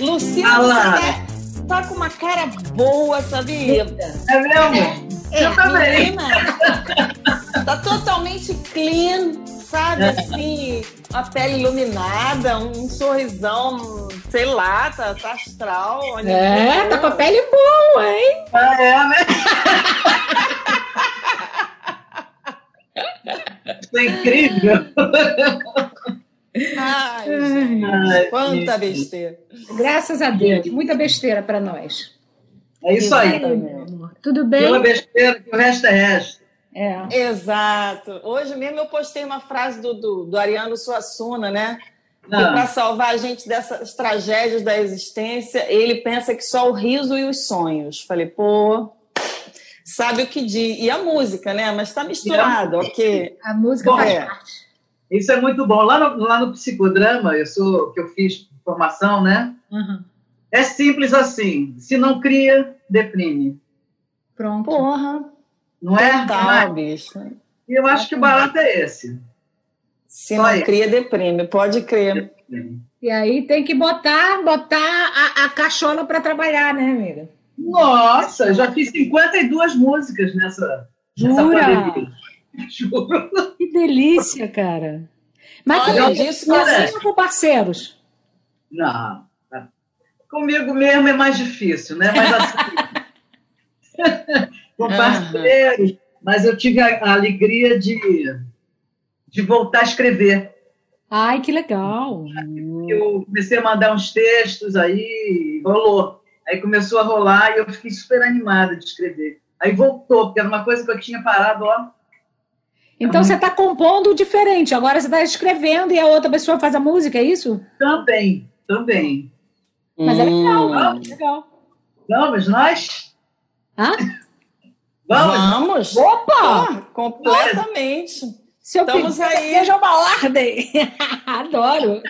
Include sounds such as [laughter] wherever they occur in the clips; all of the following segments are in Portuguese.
Luciana, você tá com uma cara boa, sabia? É mesmo? É, Eu também. tá totalmente clean, sabe? Assim, a pele iluminada, um sorrisão, sei lá, tá, tá astral. É, tá com a pele boa, hein? Ah, é, né? [laughs] Isso é incrível. Ai, gente, Ai, quanta besteira. Graças a Deus, muita besteira para nós. É isso aí. Tudo bem? Uma besteira que o resto é resto. É. Exato. Hoje mesmo eu postei uma frase do, do, do Ariano Suassuna, né? Que ah. para salvar a gente dessas tragédias da existência, ele pensa que só o riso e os sonhos. Falei, pô, sabe o que diz. E a música, né? Mas está misturado, ok. A música bom, faz é. parte. Isso é muito bom. Lá no, lá no psicodrama, eu sou que eu fiz formação, né? Uhum. É simples assim. Se não cria, deprime. Pronto. Porra. Não é? Total, é? bicho. E eu acho que o barato é esse. Se Só não esse. cria, deprime. Pode crer. Deprime. E aí tem que botar, botar a, a cachola para trabalhar, né, amiga? Nossa, já fiz 52 músicas nessa, Jura? nessa pandemia. Juro. Que delícia, cara. Mas Olha, como disso, com parceiros? Não. Comigo mesmo é mais difícil, né? Mas assim. [laughs] com parceiros, mas eu tive a, a, alegria de, de voltar a escrever. Ai, que legal! Eu comecei a mandar uns textos, aí rolou. Aí começou a rolar e eu fiquei super animada de escrever. Aí voltou, porque era uma coisa que eu tinha parado, ó. Então você está compondo diferente, agora você está escrevendo e a outra pessoa faz a música, é isso? Também, também. Mas é legal, hum. é legal. Vamos, nós? Hã? [laughs] Vamos? Vamos. Opa! completamente. Se eu Estamos aí. Seja uma ordem. [laughs] Adoro.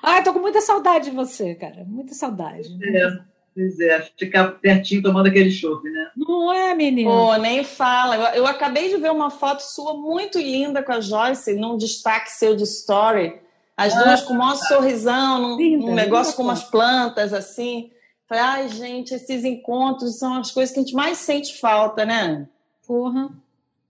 Ai, tô com muita saudade de você, cara. Muita saudade. É, pois é. Ficar pertinho tomando aquele chope, né? Não é, menina? Pô, nem fala. Eu, eu, acabei de ver uma foto sua muito linda com a Joyce, num destaque seu de story. As ah, duas com o maior tá. sorrisão, num, linda, num negócio linda, com umas plantas assim. Falei, ai, gente, esses encontros são as coisas que a gente mais sente falta, né? Porra.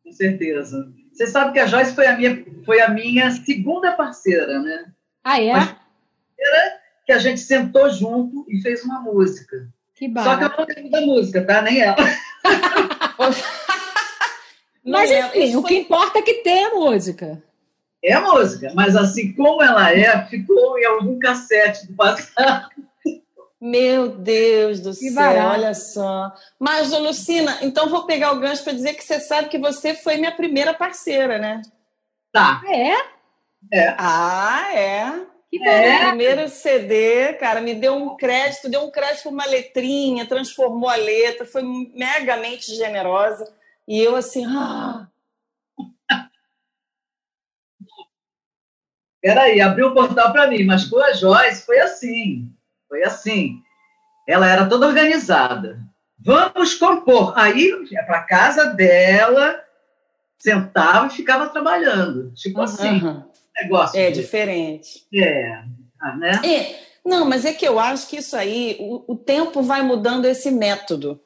Com certeza. Você sabe que a Joyce foi a minha, foi a minha segunda parceira, né? Ah, é? parceira que a gente sentou junto e fez uma música. Que Só que eu não lembro da música, tá? Nem ela. [laughs] mas, enfim, o que importa é que tem a música. É a música, mas assim como ela é, ficou em algum cassete do passado. Meu Deus do que céu, barato. olha só. Mas, Lucina, então vou pegar o gancho para dizer que você sabe que você foi minha primeira parceira, né? Tá. É? É. Ah, é. Que é. Primeiro CD, cara, me deu um crédito, deu um crédito uma letrinha, transformou a letra, foi megamente generosa. E eu assim, ah. Peraí, abriu o portal para mim, mas com a Joyce foi assim. Foi assim. Ela era toda organizada. Vamos compor. Aí ia para casa dela, sentava e ficava trabalhando. Tipo uhum. assim. Negócio. É de... diferente. É. Ah, né? É. Não, mas é que eu acho que isso aí, o, o tempo vai mudando esse método.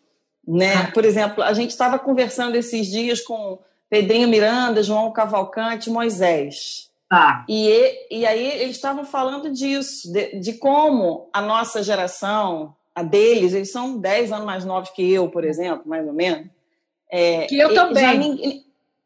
Né? Ah. Por exemplo, a gente estava conversando esses dias com Pedrinho Miranda, João Cavalcante, Moisés. Tá. E, e aí eles estavam falando disso, de, de, como a nossa geração, a deles, eles são 10 anos mais novos que eu, por exemplo, mais ou menos. É, que eu também.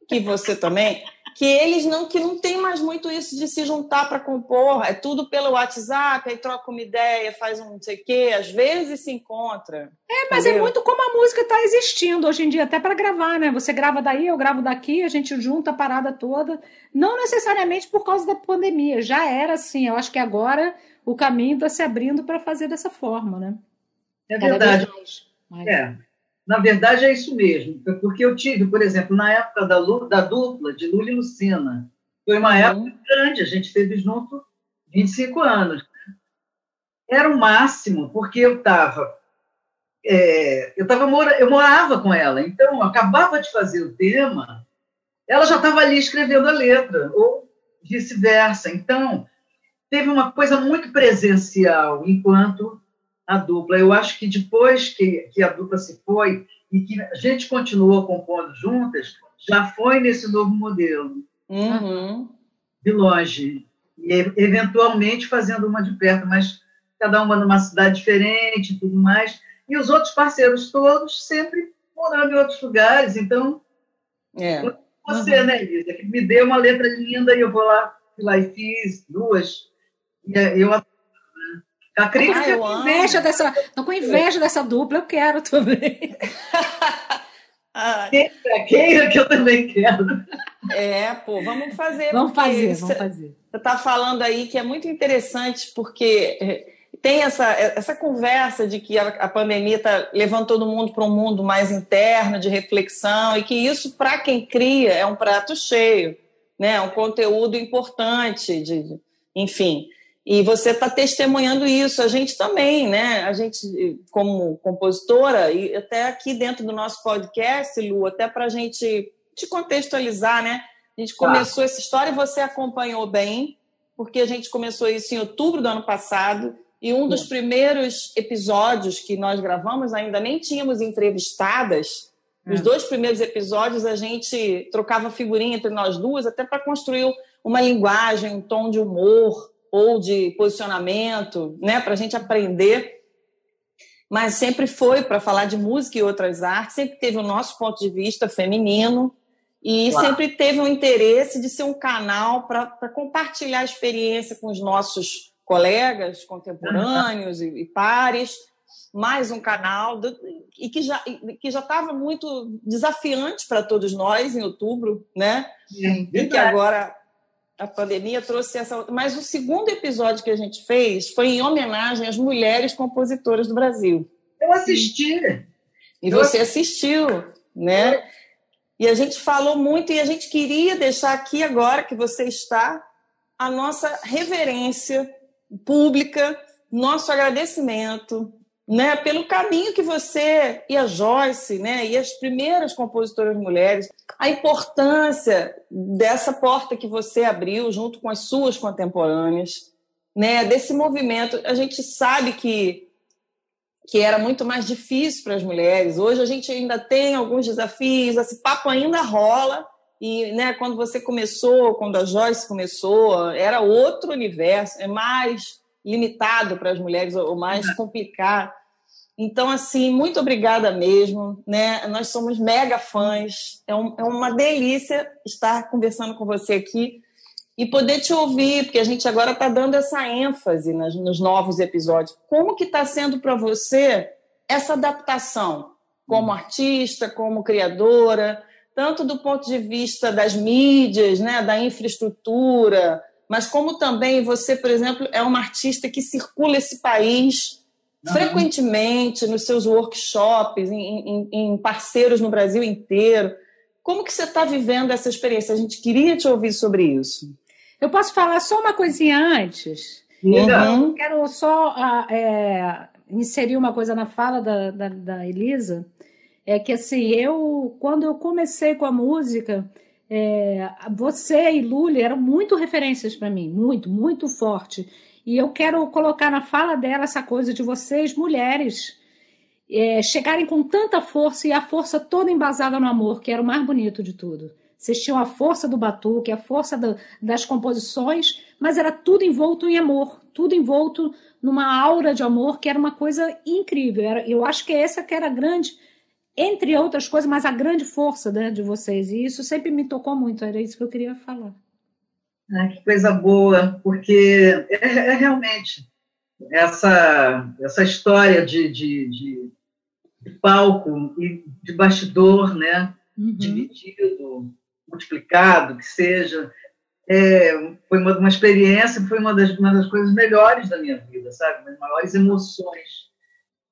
que você também que eles não que não tem mais muito isso de se juntar para compor, é tudo pelo WhatsApp, aí troca uma ideia, faz um não sei o quê, às vezes se encontra. É, mas é entendeu? é muito como a música está existindo hoje em dia, até para gravar, né? Você grava daí, eu gravo daqui, a gente junta a parada toda, não necessariamente por causa da pandemia, já era assim, eu acho que agora o caminho está se abrindo para fazer dessa forma, né? É verdade. Mais. É. Na verdade, é isso mesmo, porque eu tive, por exemplo, na época da, da dupla de Lula e Lucina, foi uma uhum. época grande, a gente esteve junto 25 anos. Era o máximo, porque eu estava. É, eu, tava, eu morava com ela, então eu acabava de fazer o tema, ela já estava ali escrevendo a letra, ou vice-versa. Então, teve uma coisa muito presencial enquanto a dupla. Eu acho que depois que, que a dupla se foi e que a gente continuou compondo juntas, já foi nesse novo modelo. Uhum. De longe. E, eventualmente fazendo uma de perto, mas cada uma numa cidade diferente e tudo mais. E os outros parceiros todos sempre morando em outros lugares. Então, é. você, uhum. né, Elisa, que me deu uma letra linda e eu vou lá, fui lá e fiz duas. E eu a Cris, ah, eu com inveja dessa, tô com inveja dessa dupla, eu quero também. [laughs] queira, queira que eu também quero. É, pô, vamos fazer. Vamos fazer, vamos fazer. Você está falando aí que é muito interessante, porque eh, tem essa, essa conversa de que a, a pandemia tá, levando todo mundo para um mundo mais interno, de reflexão, e que isso, para quem cria, é um prato cheio, né? É um conteúdo importante, de, enfim. E você está testemunhando isso, a gente também, né? A gente, como compositora, e até aqui dentro do nosso podcast, Lu, até para a gente te contextualizar, né? A gente começou essa história e você acompanhou bem, porque a gente começou isso em outubro do ano passado, e um dos primeiros episódios que nós gravamos, ainda nem tínhamos entrevistadas. Os é. dois primeiros episódios a gente trocava figurinha entre nós duas, até para construir uma linguagem, um tom de humor ou de posicionamento, né, para a gente aprender. Mas sempre foi para falar de música e outras artes, sempre teve o nosso ponto de vista feminino e sempre teve um interesse de ser um canal para compartilhar a experiência com os nossos colegas contemporâneos uhum. e, e, pares, mais um canal do, e que já que já estava muito desafiante para todos nós em outubro, né? E que agora a pandemia trouxe essa. Mas o segundo episódio que a gente fez foi em homenagem às mulheres compositoras do Brasil. Eu assisti. E você assistiu, né? E a gente falou muito e a gente queria deixar aqui agora que você está a nossa reverência pública, nosso agradecimento, né, pelo caminho que você e a Joyce, né, e as primeiras compositoras mulheres, a importância dessa porta que você abriu junto com as suas contemporâneas, né, desse movimento. A gente sabe que que era muito mais difícil para as mulheres. Hoje a gente ainda tem alguns desafios, esse papo ainda rola. E né, quando você começou, quando a Joyce começou, era outro universo, é mais limitado para as mulheres, ou mais uhum. complicado. Então, assim, muito obrigada mesmo. Né? Nós somos mega fãs. É, um, é uma delícia estar conversando com você aqui e poder te ouvir, porque a gente agora está dando essa ênfase nas, nos novos episódios. Como que está sendo para você essa adaptação como artista, como criadora, tanto do ponto de vista das mídias, né, da infraestrutura, mas como também você, por exemplo, é uma artista que circula esse país Uhum. frequentemente nos seus workshops, em, em, em, parceiros no Brasil inteiro. Como que você está vivendo essa experiência? A gente queria te ouvir sobre isso. Eu posso falar só uma coisinha antes? Uhum. Quero só uh, é, inserir uma coisa na fala da, da, da, Elisa. É que assim, eu quando eu comecei com a música, é, você e Lully eram muito referências para mim, muito, muito forte. E eu quero colocar na fala dela essa coisa de vocês, mulheres, é, chegarem com tanta força e a força toda embasada no amor, que era o mais bonito de tudo. Vocês tinham a força do batuque, a força do, das composições, mas era tudo envolto em amor, tudo envolto numa aura de amor que era uma coisa incrível. Era, eu acho que essa que era a grande, entre outras coisas, mas a grande força né, de vocês. E isso sempre me tocou muito, era isso que eu queria falar. Ah, que coisa boa, porque é, é realmente essa, essa história de, de, de, de, palco e de bastidor, né? Uhum. dividido, multiplicado, que seja, é, foi uma, uma experiência, foi uma das, uma das coisas melhores da minha vida, sabe? As maiores emoções.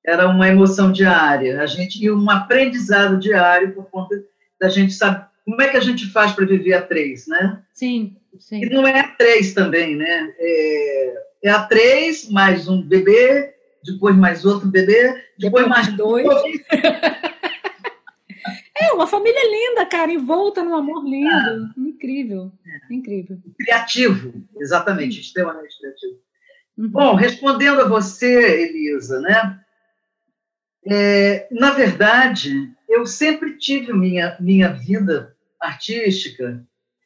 Era uma emoção diária, a gente e um aprendizado diário por conta da gente saber como é que a gente faz para viver a três, né? Sim. Sim. E não é a três também, né? É, é a três mais um bebê, depois mais outro bebê, depois, depois mais dois. [laughs] É, uma família linda, cara, envolta num amor lindo. Ah, incrível, é. incrível. Criativo, exatamente, extremamente criativo. Uhum. Bom, respondendo a você, Elisa, né? É, na verdade, eu sempre tive minha, minha vida artística.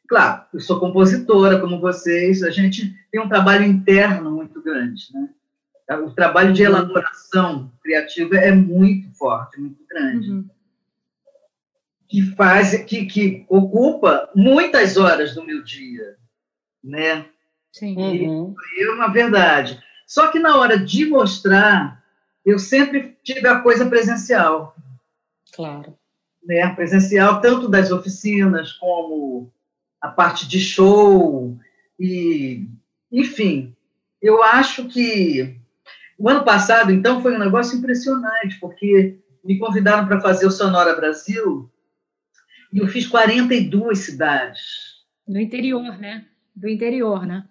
Claro, eu sou compositora, como vocês, a gente tem um trabalho interno muito grande, né? O trabalho de uhum. elaboração criativa é muito forte, muito grande. Uhum que faz, que, que ocupa muitas horas do meu dia, né? Sim. Uhum. E é uma verdade. Só que na hora de mostrar, eu sempre tive a coisa presencial. Claro. Né? Presencial, tanto das oficinas como a parte de show e, enfim, eu acho que o ano passado, então, foi um negócio impressionante, porque me convidaram para fazer o Sonora Brasil e eu fiz 42 cidades. Do interior, né? Do interior, né?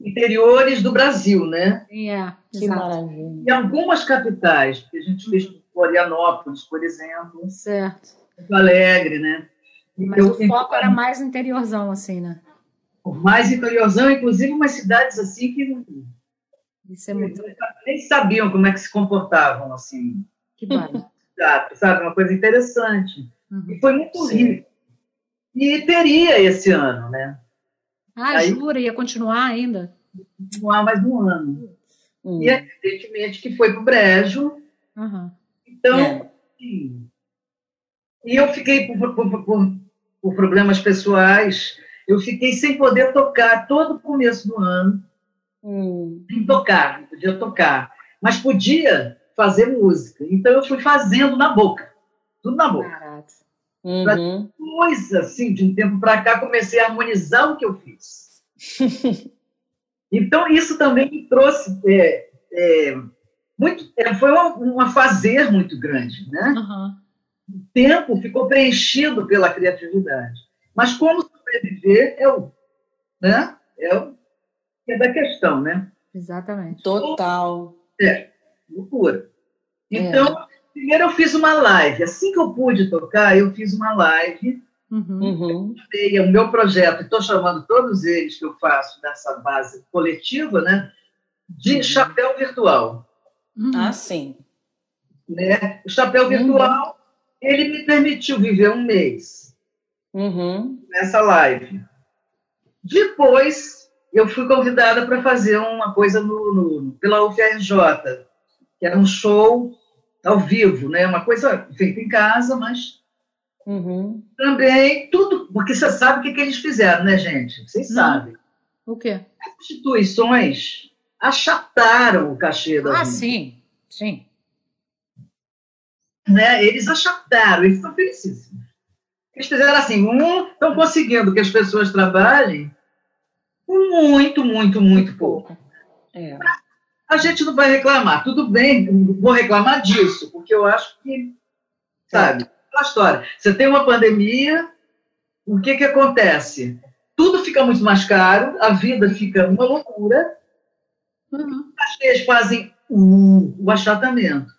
Interiores do Brasil, né? É, que maravilha. E algumas capitais, que a gente fez Florianópolis, por exemplo. Certo. Porto Alegre, né? Mas o foco era mais interiorzão, assim, né? Mais interiorzão, inclusive umas cidades assim que Isso é muito... nem sabiam como é que se comportavam, assim. Que barato. Sabe, uma coisa interessante. Uhum. E foi muito Sim. rico. E teria esse ano, né? Ah, Aí, jura? Ia continuar ainda? Continuar mais um ano. Uhum. E evidentemente que foi para o brejo. Uhum. Então, é. E eu fiquei, por, por, por, por, problemas pessoais, eu fiquei sem poder tocar todo o começo do ano. Hum. Sem tocar, não podia tocar. Mas podia fazer música. Então eu fui fazendo na boca. Tudo na boca. Uhum. Depois, assim, de um tempo para cá, comecei a harmonizar o que eu fiz. [laughs] então, isso também me trouxe é, é, muito. É, foi um, um fazer muito grande, né? Uhum. O tempo ficou preenchido pela criatividade. Mas como sobreviver é o, né? É o é da questão, né? Exatamente. Total. É, loucura. Então, é. Primeiro eu fiz uma live. Assim que eu pude tocar, eu fiz uma live. Uhum. uhum. o meu projeto, estou chamando todos eles que eu faço dessa base coletiva, né? De uhum. chapéu virtual. Uhum. Ah, sim. Né? O chapéu virtual, ele me permitiu viver um mês uhum. nessa live. Depois, eu fui convidada para fazer uma coisa no, no, pela UFRJ, que era um show ao vivo, né? Uma coisa feita em casa, mas uhum. também tudo, porque você sabe o que, que eles fizeram, né, gente? Vocês Não. sabem. O quê? As instituições achataram o cachê da Ah, sim, sim. Né? Eles achataram, eles estão felicíssimos. Eles fizeram assim, um, estão conseguindo que as pessoas trabalhem muito, muito, muito pouco. É a gente não vai reclamar. Tudo bem, vou reclamar disso, porque eu acho que, sabe, aquela história. Você tem uma pandemia, o que, que acontece? Tudo fica muito mais caro, a vida fica uma loucura, uhum. as fazem o, o achatamento.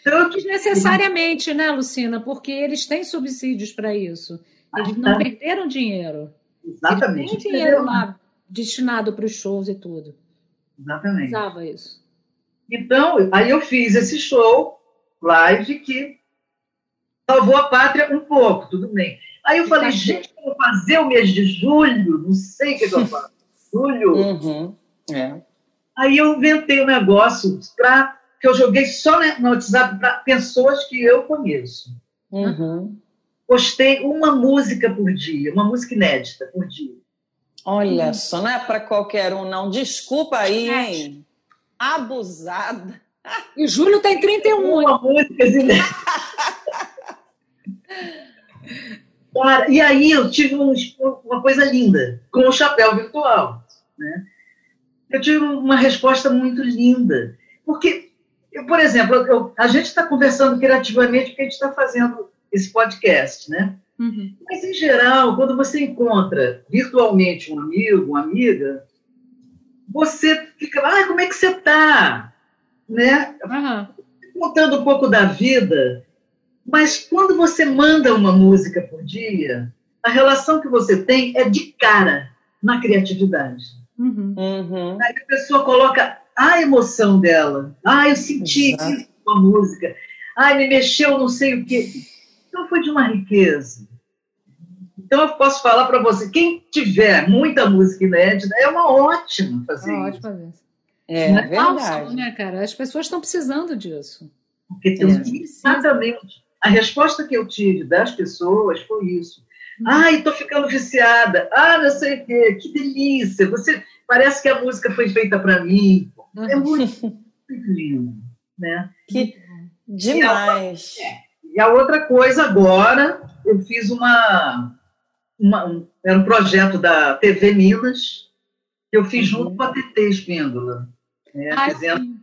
Então, Desnecessariamente, né, Lucina? Porque eles têm subsídios para isso. Eles não perderam dinheiro. Exatamente. Eles têm dinheiro lá destinado para os shows e tudo. Exatamente. Usava isso. Então, aí eu fiz esse show live que salvou a pátria um pouco, tudo bem. Aí eu falei, gente, vou fazer o mês de julho, não sei o que, eu faço. [laughs] julho. Uhum. É. Aí eu inventei o um negócio para que eu joguei só no WhatsApp para pessoas que eu conheço. Uhum. Postei uma música por dia, uma música inédita por dia. Olha hum. só, não é para qualquer um, não. Desculpa aí, hein? Abusada. [laughs] E Júlio tem 31. Uma música. [laughs] Cara, e aí eu tive um, uma coisa linda com o chapéu virtual. Né? Eu tive uma resposta muito linda. Porque, eu, por exemplo, eu, a gente está conversando criativamente porque a gente está fazendo esse podcast, né? Uhum. Mas, em geral, quando você encontra virtualmente um amigo, uma amiga, você fica, ah, como é que você está? Né? Uhum. Contando um pouco da vida. Mas quando você manda uma música por dia, a relação que você tem é de cara na criatividade. Uhum. Uhum. Aí a pessoa coloca a emoção dela. Ah, eu senti Exato. com a música. Ah, me mexeu não sei o quê. Então foi de uma riqueza. Então eu posso falar para você, quem tiver muita música inédita, é uma ótima fazer É isso. ótimo fazer isso. É Né? Bálsamo, verdade. né, cara? As pessoas estão precisando disso. Porque tem É. exatamente. A resposta que eu tive das pessoas foi isso. Ai, estou ficando viciada. Ah, não sei o quê. Que delícia. Você parece que a música foi feita para mim. É muito, muito lindo, né? Que demais. E a outra coisa agora, eu fiz uma, uma um, era um projeto da TV Minas que eu fiz junto com a TT Espíndola. Né? Ah, Fizemos sim.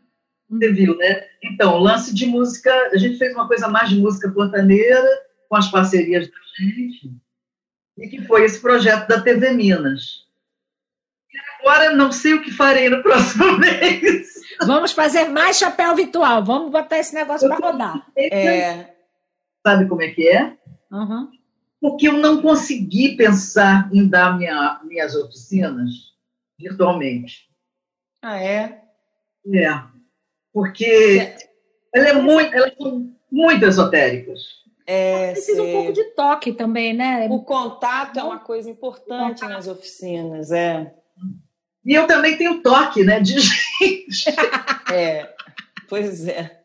Você viu, né? Então, lance de música, a gente fez uma coisa mais de música plantaneira, com as parcerias da gente, e que foi esse projeto da TV Minas. E agora não sei o que farei no próximo [laughs] mês. Vamos fazer mais chapéu virtual. Vamos botar esse negócio para rodar. É, Sabe como é que é? Uhum. Porque eu não consegui pensar em dar minha, minhas oficinas virtualmente. ah, é. É. Porque ela é muito, elas são muito esotéricas. É, Precisa um sei. pouco de toque também, né? O contato é uma coisa importante nas oficinas, é. E eu também tenho toque, né, de [laughs] gente. É, pois é.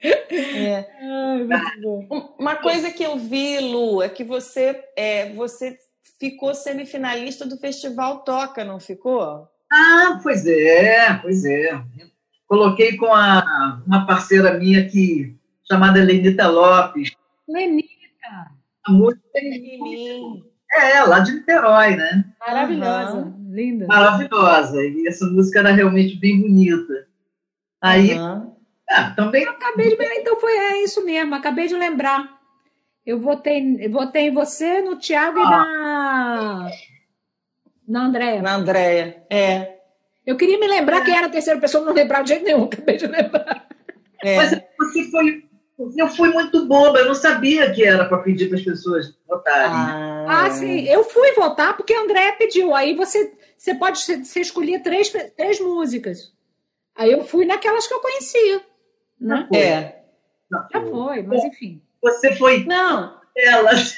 É. Ai, muito bom. Um- Uma coisa que eu vi, Lu, é que você, é, você ficou semifinalista do Festival Toca, não ficou? Ah, pois é, pois é. Coloquei com a, uma parceira minha aqui, chamada Lenita Lopes. Lenita, A música Pequenininho. é lá de Niterói, né? maravilhosa, linda. Maravilhosa. E essa música era realmente bem bonita. Aí, Aham. ah, também Acabei de então foi é isso mesmo, acabei de lembrar. Eu votei, eu votei em você, no Thiago e na na Andréia. Na Andréia. É. Eu queria me lembrar quem era a terceira pessoa, não lembrar de jeito nenhum, [laughs] acabei de lembrar. é. Mas você foi. Eu fui muito boba, eu não sabia que era para pedir para as pessoas votarem. Ah, Ah, sim, eu fui votar porque a Andréia pediu. Aí você, você pode você escolher três, três músicas. Aí eu fui naquelas que eu conhecia. Né? Foi. É. Não, Já foi, mas enfim. Você foi Não, elas.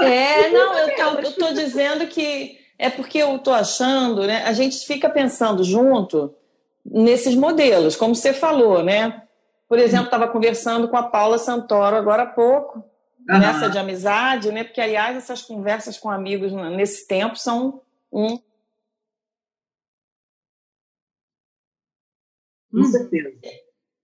É, não, eu tô, eu tô dizendo que é porque eu tô achando, né? A gente fica pensando junto nesses modelos, como você falou, né? Por exemplo, estava conversando com a Paula Santoro agora há pouco, Aham. nessa de amizade, né? Porque, aliás, essas conversas com amigos nesse tempo são um. Com certeza.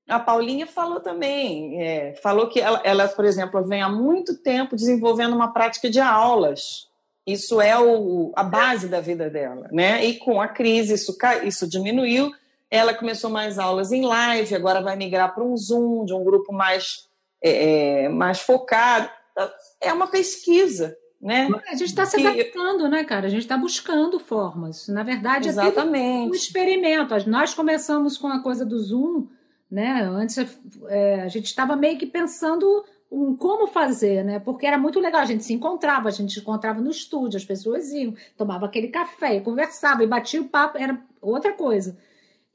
A Paulinha falou também, é, falou que ela, ela, por exemplo, vem há muito tempo desenvolvendo uma prática de aulas. Isso é o, a base da vida dela, né? E com a crise isso, isso diminuiu. Ela começou mais aulas em live, agora vai migrar para um Zoom, de um grupo mais, é, é, mais focado. É uma pesquisa, né? A gente está se Que- adaptando, né, cara? A gente está buscando formas. Na verdade, é tudo um Exatamente. experimento. Nós começamos com a coisa do Zoom, né? Antes é, a gente estava meio que pensando em como fazer, né? Porque era muito legal. A gente se encontrava, a gente se encontrava no estúdio, as pessoas iam, tomava aquele café, conversava e batia o papo, era outra coisa.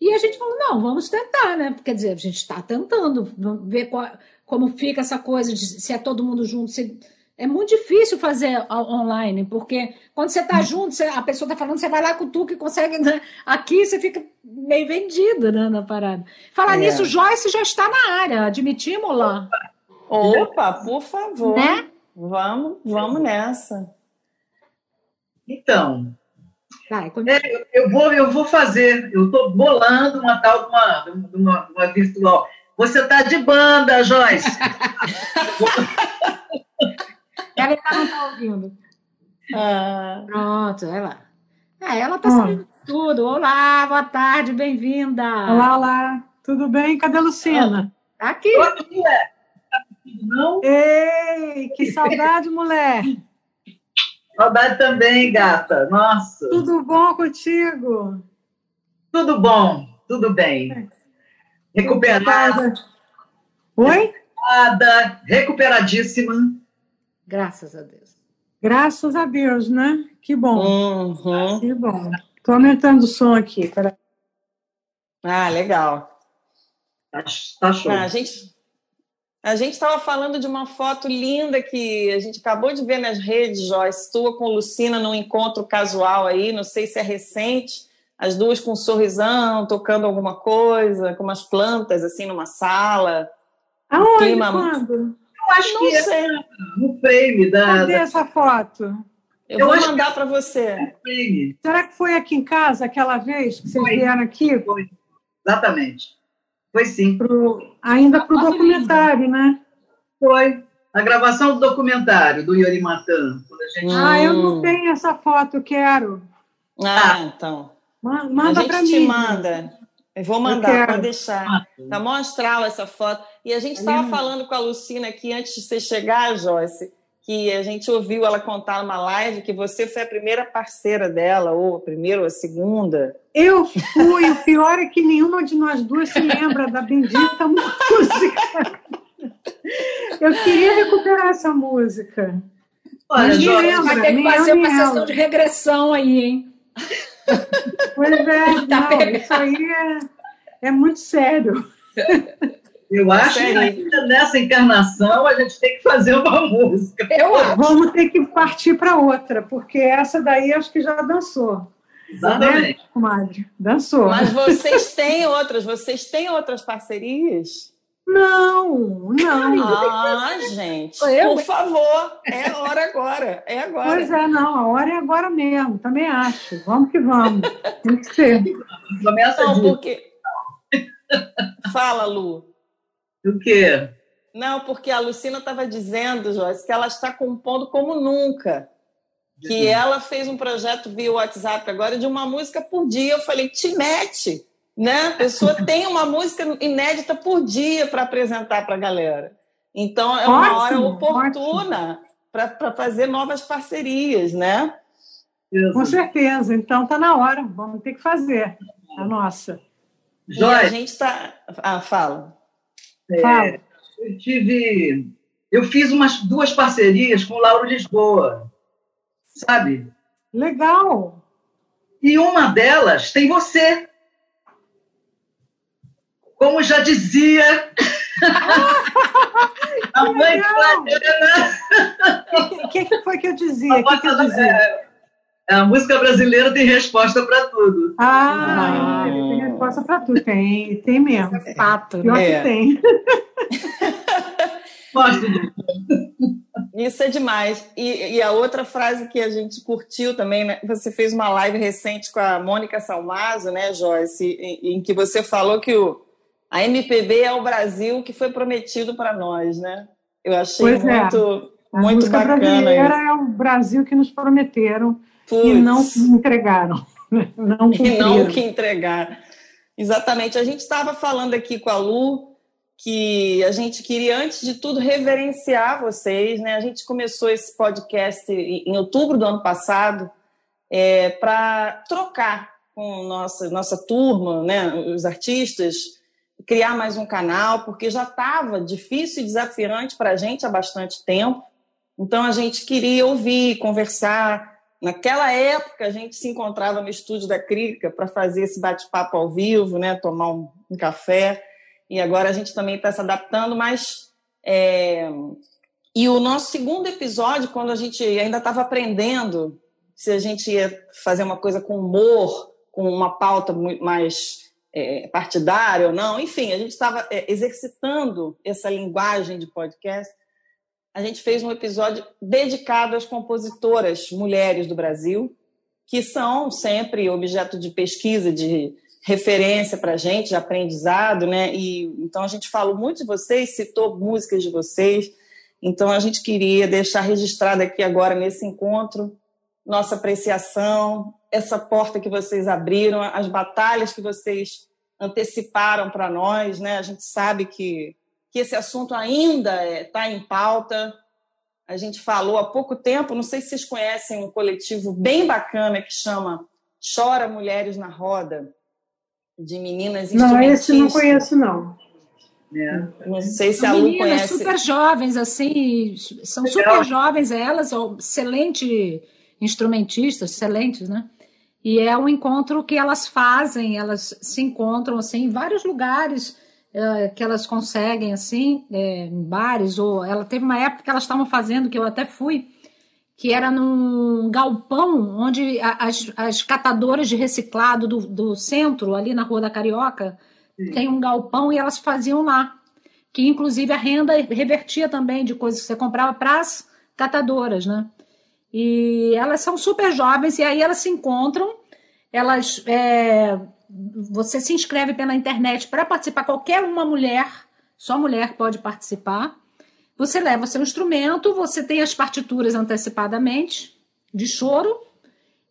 E a gente falou, não, vamos tentar, né? Quer dizer, a gente está tentando vamos ver qual- como fica essa coisa de se é todo mundo junto. se- É muito difícil fazer online, porque quando você está junto, você- a pessoa está falando, você vai lá com tu que consegue. Né? Aqui você fica meio vendida né, na parada. Falar É. nisso, Joyce já está na área, admitimos lá. Opa, por favor. Né? Vamos, vamos nessa. Então, Vai, é, eu, vou, eu vou fazer, eu estou bolando uma tal de uma, uma, uma virtual. Você está de banda, Joyce. [laughs] ela ainda não está ouvindo. Ah, Pronto, vai lá. Ah, ela está sabendo tudo. Olá, boa tarde, bem-vinda. Olá, olá. Tudo bem? Cadê a Luciana? Tá aqui. Ô, tia, Não? Ei, que saudade, mulher. Saudade também, gata. Nossa. Tudo bom contigo? Tudo bom, tudo bem. Recuperada. Oi? Recuperada, recuperadíssima. Graças a Deus. Graças a Deus, né? Que bom. Uhum. Que bom. Estou aumentando o som aqui. Pera... Ah, legal. Tá, tá show. Ah, a gente a gente estava falando de uma foto linda que a gente acabou de ver nas redes, Joyce, tua com Lucina num encontro casual aí, não sei se é recente, as duas com um sorrisão, tocando alguma coisa, com umas plantas assim numa sala. Aonde? Clima... Quando? Eu acho não que sei. é no frame da. Cadê essa foto? Eu, eu vou mandar que... para você. É Será que foi aqui em casa aquela vez que vocês foi. vieram aqui? Foi. Exatamente. Foi sim. Pro... Ainda para o documentário, né? Foi. A gravação do documentário do Yori Matan. Gente... Ah, eu não tenho essa foto, eu quero. Ah, ah. então. Manda para mim. te manda. Eu vou mandar, pode deixar. Tá mostrar essa foto. E a gente estava falando com a Lucina aqui antes de você chegar, Joyce, que a gente ouviu ela contar numa live que você foi a primeira parceira dela, ou a primeira ou a segunda. Eu fui, o pior é que nenhuma de nós duas se lembra da bendita música. Eu queria recuperar essa música. Olha, lembra, vai ter que fazer uma ela. sessão de regressão aí, hein? Pois é, [laughs] tá não, isso aí é, é muito sério. Eu acho que nessa encarnação a gente tem que fazer uma música. Eu acho. Vamos ter que partir para outra, porque essa daí acho que já dançou. Exatamente. Né, comadre? Dançou. Mas vocês têm outras, vocês têm outras parcerias? Não, não. Ah, gente, por favor, é hora agora, é agora. Pois é, não, a hora é agora mesmo, também acho. Vamos que vamos, tem que ser. Começa não, porque... Fala, Lu. O quê? Não, porque a Lucina estava dizendo, Joyce, que ela está compondo como nunca. Que ela fez um projeto via WhatsApp agora de uma música por dia. Eu falei, te mete, né? A pessoa [laughs] tem uma música inédita por dia para apresentar para a galera. Então é uma ótimo, hora oportuna para fazer novas parcerias, né? Com certeza. Então tá na hora. Vamos ter que fazer a nossa. E a gente está. Ah, fala. É, eu tive. Eu fiz umas duas parcerias com o Lauro Lisboa, sabe? Legal! E uma delas tem você. Como já dizia [laughs] a mãe Floriana. O que, que, foi que eu dizia? O que, que eu dizia? É, a música brasileira tem resposta para tudo. Ah, ah, tem resposta para tudo. Tem, tem mesmo. É fato. Pior é. que tem. Gosto disso. Isso é demais. E, e, a outra frase que a gente curtiu também, né? você fez uma live recente com a Mônica Salmazo, né, Joyce, em, em que você falou que o, a MPB é o Brasil que foi prometido para nós, né? Eu achei pois muito, é. muito bacana. A brasileira isso. é o Brasil que nos prometeram Puts. e não entregaram. Não e não que entregaram. Exatamente. A gente estava falando aqui com a Lu que a gente queria, antes de tudo, reverenciar vocês. Né? A gente começou esse podcast em outubro do ano passado é, para trocar com nossa, nossa turma, né? os artistas, criar mais um canal, porque já estava difícil e desafiante para a gente há bastante tempo. Então, a gente queria ouvir, conversar, Naquela época, a gente se encontrava no estúdio da Crítica para fazer esse bate-papo ao vivo, né, tomar um, um, café. E agora a gente também está se adaptando, mas. É... E o nosso segundo episódio, quando a gente ainda estava aprendendo se a gente ia fazer uma coisa com humor, com uma pauta mais é, partidária ou não, enfim, a gente estava é, exercitando essa linguagem de podcast a gente fez um episódio dedicado às compositoras mulheres do Brasil, que são sempre objeto de pesquisa, de referência para a gente, de aprendizado, né? E então a gente falou muito de vocês, citou músicas de vocês. Então a gente queria deixar registrado aqui agora nesse encontro nossa apreciação, essa porta que vocês abriram, as batalhas que vocês anteciparam para nós, né? A gente sabe que que esse assunto ainda está em pauta. A gente falou há pouco tempo, não sei se vocês conhecem um coletivo bem bacana que chama Chora Mulheres na Roda, de meninas Não, esse não conheço, não. Né? Não sei se a Lu conhece. super jovens, assim, são Legal. super jovens elas, excelente instrumentistas, excelentes, né? E é um encontro que elas fazem, elas se encontram assim em vários lugares é, que elas conseguem assim, é, em bares ou ela teve uma época que elas estavam fazendo que eu até fui, que era num galpão onde as, as catadoras de reciclado do, do centro ali na Rua da Carioca Sim. tem um galpão e elas faziam lá. Que inclusive a renda revertia também de coisas que você comprava para as catadoras, né? E elas são super jovens e aí elas se encontram, elas é, você se inscreve pela internet para participar, qualquer uma mulher, só mulher pode participar. Você leva seu instrumento, você tem as partituras antecipadamente de choro,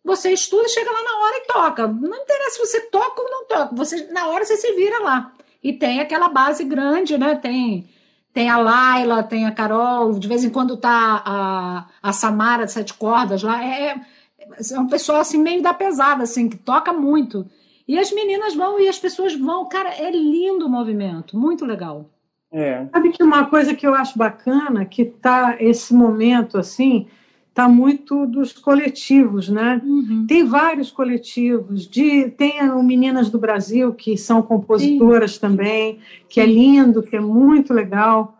você estuda, chega lá na hora e toca. Não interessa se você toca ou não toca, você na hora você se vira lá. E tem aquela base grande, né? Tem tem a Laila, tem a Carol, de vez em quando tá a, a Samara de sete cordas lá. É, é, é um pessoal assim meio da pesada, assim, que toca muito. E as meninas vão e as pessoas vão. Cara, é lindo o movimento, muito legal. É. Sabe que uma coisa que eu acho bacana, que tá esse momento assim, está muito dos coletivos, né? Uhum. Tem vários coletivos, de, tem o Meninas do Brasil, que são compositoras Sim. também, que é lindo, que é muito legal.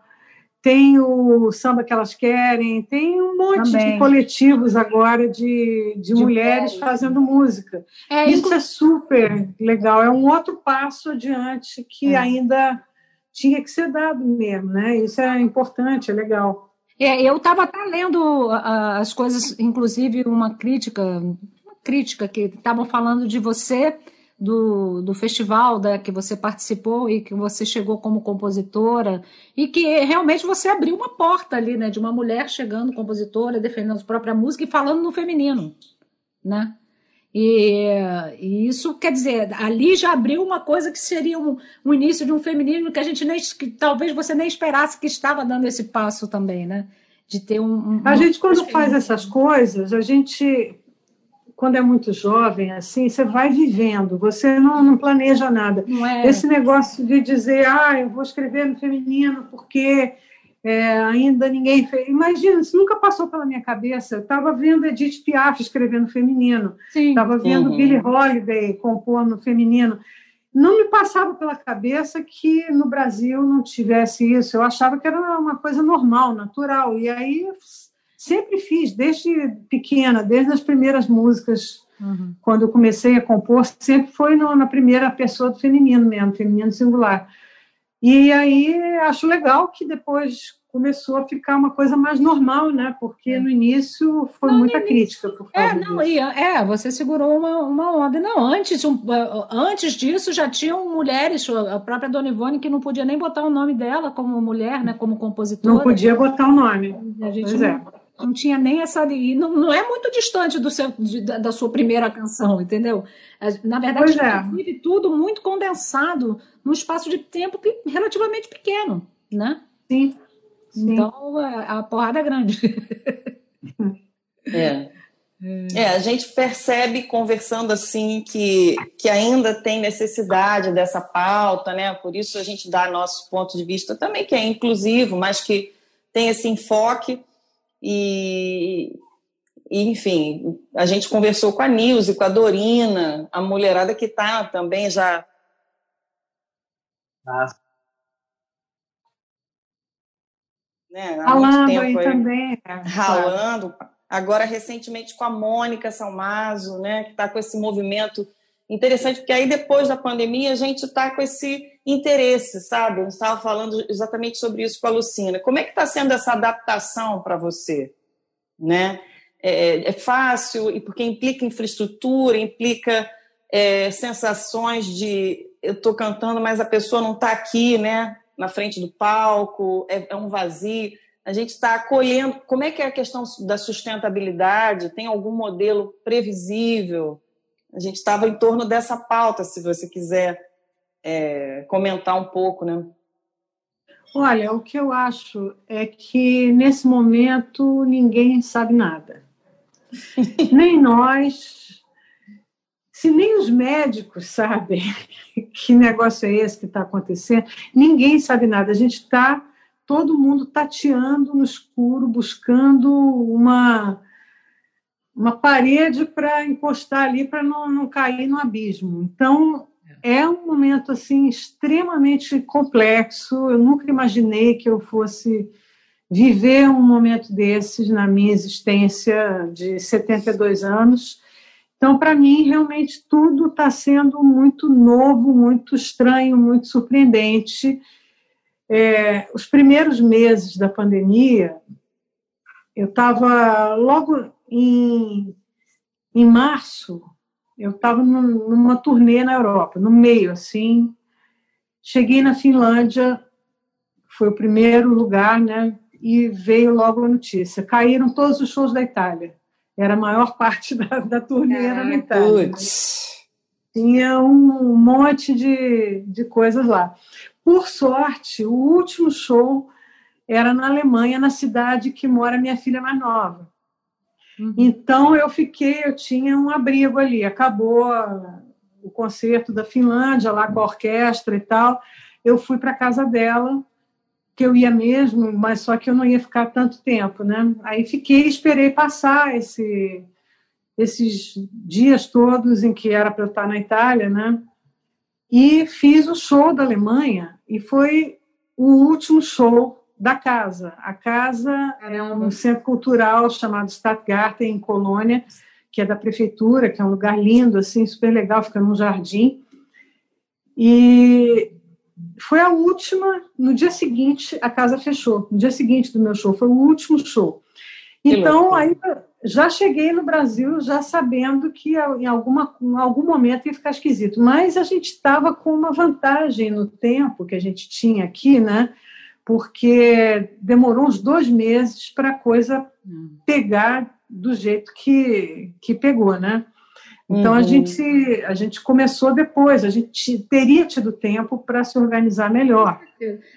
Tem o Samba que Elas Querem, tem um monte também. de coletivos agora de, de, de mulheres mulher. fazendo música. É, Isso inclu... é super legal, é um outro passo adiante que é. ainda tinha que ser dado mesmo, né? Isso é importante, é legal. É, eu estava até lendo uh, as coisas, inclusive uma crítica, uma crítica que estavam falando de você, do, do festival da, que você participou e que você chegou como compositora, e que realmente você abriu uma porta ali, né, de uma mulher chegando, compositora, defendendo a própria música e falando no feminino, né? E, e, isso quer dizer, ali já abriu uma coisa que seria um, um, início de um feminismo que a gente nem, que talvez você nem esperasse que estava dando esse passo também, né? De ter um. um a gente, quando faz essas coisas, a gente, quando é muito jovem, assim, você vai vivendo, você não, não planeja nada. Não é... Esse negócio de dizer, ah, eu vou escrever no feminino porque é, ainda ninguém fez. Imagina, isso nunca passou pela minha cabeça. Eu estava vendo Edith Piaf escrevendo feminino, estava vendo uhum. Billie Holiday compor no feminino. Não me passava pela cabeça que no Brasil não tivesse isso. Eu achava que era uma coisa normal, natural. E aí sempre fiz, desde pequena, desde as primeiras músicas, uhum. quando eu comecei a compor, sempre foi na primeira pessoa do feminino mesmo, feminino singular. E aí acho legal que depois começou a ficar uma coisa mais normal, né? Porque é. no início foi não, muita crítica por causa é, não, disso. é, você segurou uma, uma onda. Não, antes, um, antes disso já tinham mulheres, a própria Dona Ivone, que não podia nem botar o nome dela como mulher, né? Como compositora. Não podia botar o nome. A gente pois não, é. Não tinha nem essa. E não, não é muito distante do seu, de, da sua primeira canção, entendeu? Na verdade, é. vive tudo muito condensado num espaço de tempo que, relativamente pequeno, né? Sim. Sim. Então, a, a porrada é grande. É. É, a gente percebe conversando assim que, que ainda tem necessidade dessa pauta, né? Por isso a gente dá nosso ponto de vista também, que é inclusivo, mas que tem esse enfoque. E, e enfim, a gente conversou com a Nilce, com a Dorina, a mulherada que está também já né, há ralando muito tempo aí, também. É, ralando. Claro. Agora, recentemente, com a Mônica Salmazo, né, que está com esse movimento interessante, porque aí depois da pandemia a gente está com esse interesse, sabe? Eu estava falando exatamente sobre isso com a Lucina. Como é que está sendo essa adaptação para você? Né? É, é, fácil, e porque implica infraestrutura, implica é, sensações de eu estou cantando, mas a pessoa não está aqui, né? Na frente do palco, é, é um vazio. A gente está acolhendo. Como é que é a questão da sustentabilidade? Tem algum modelo previsível? A gente estava em torno dessa pauta, se você quiser é, comentar um pouco, né? Olha, o que eu acho é que nesse momento ninguém sabe nada. [laughs] Nem nós, se nem os médicos sabem [laughs] que negócio é esse que está acontecendo, ninguém sabe nada. A gente está, todo mundo tateando no escuro, buscando uma, uma parede para encostar ali para não, não cair no abismo. Então, é um momento assim extremamente complexo. Eu nunca imaginei que eu fosse viver um momento desses na minha existência de 72 anos. Então, para mim, realmente tudo está sendo muito novo, muito estranho, muito surpreendente. É, os primeiros meses da pandemia, eu estava logo em, em março, eu estava numa turnê na Europa, no meio, assim. Cheguei na Finlândia, foi o primeiro lugar, né? E veio logo a notícia: caíram todos os shows da Itália. Era a maior [laughs] parte da, da turnê era na Itália. Tinha um monte de, de coisas lá. Por sorte, o último show era na Alemanha, na cidade que mora minha filha mais nova. Uhum. Então eu fiquei, eu tinha um abrigo ali. Acabou o concerto da Finlândia lá com a orquestra e tal. Eu fui para casa dela que eu ia mesmo, mas só que eu não ia ficar tanto tempo, né? Aí fiquei, esperei passar esse, esses dias todos em que era para eu estar na Itália, né? E fiz o show da Alemanha e foi o último show da casa. A casa é um centro cultural chamado Stadtgarten em Colônia, que é da prefeitura, que é um lugar lindo, assim, super legal, fica num jardim. E foi a última, no dia seguinte, a casa fechou. No dia seguinte do meu show, foi o último show. Então, aí já cheguei no Brasil já sabendo que em, alguma, em algum momento ia ficar esquisito. Mas a gente estava com uma vantagem no tempo que a gente tinha aqui, né? Porque demorou uns dois meses para a coisa hum. pegar do jeito que, que pegou, né? Então uhum. a gente a gente começou depois, a gente teria tido tempo para se organizar melhor.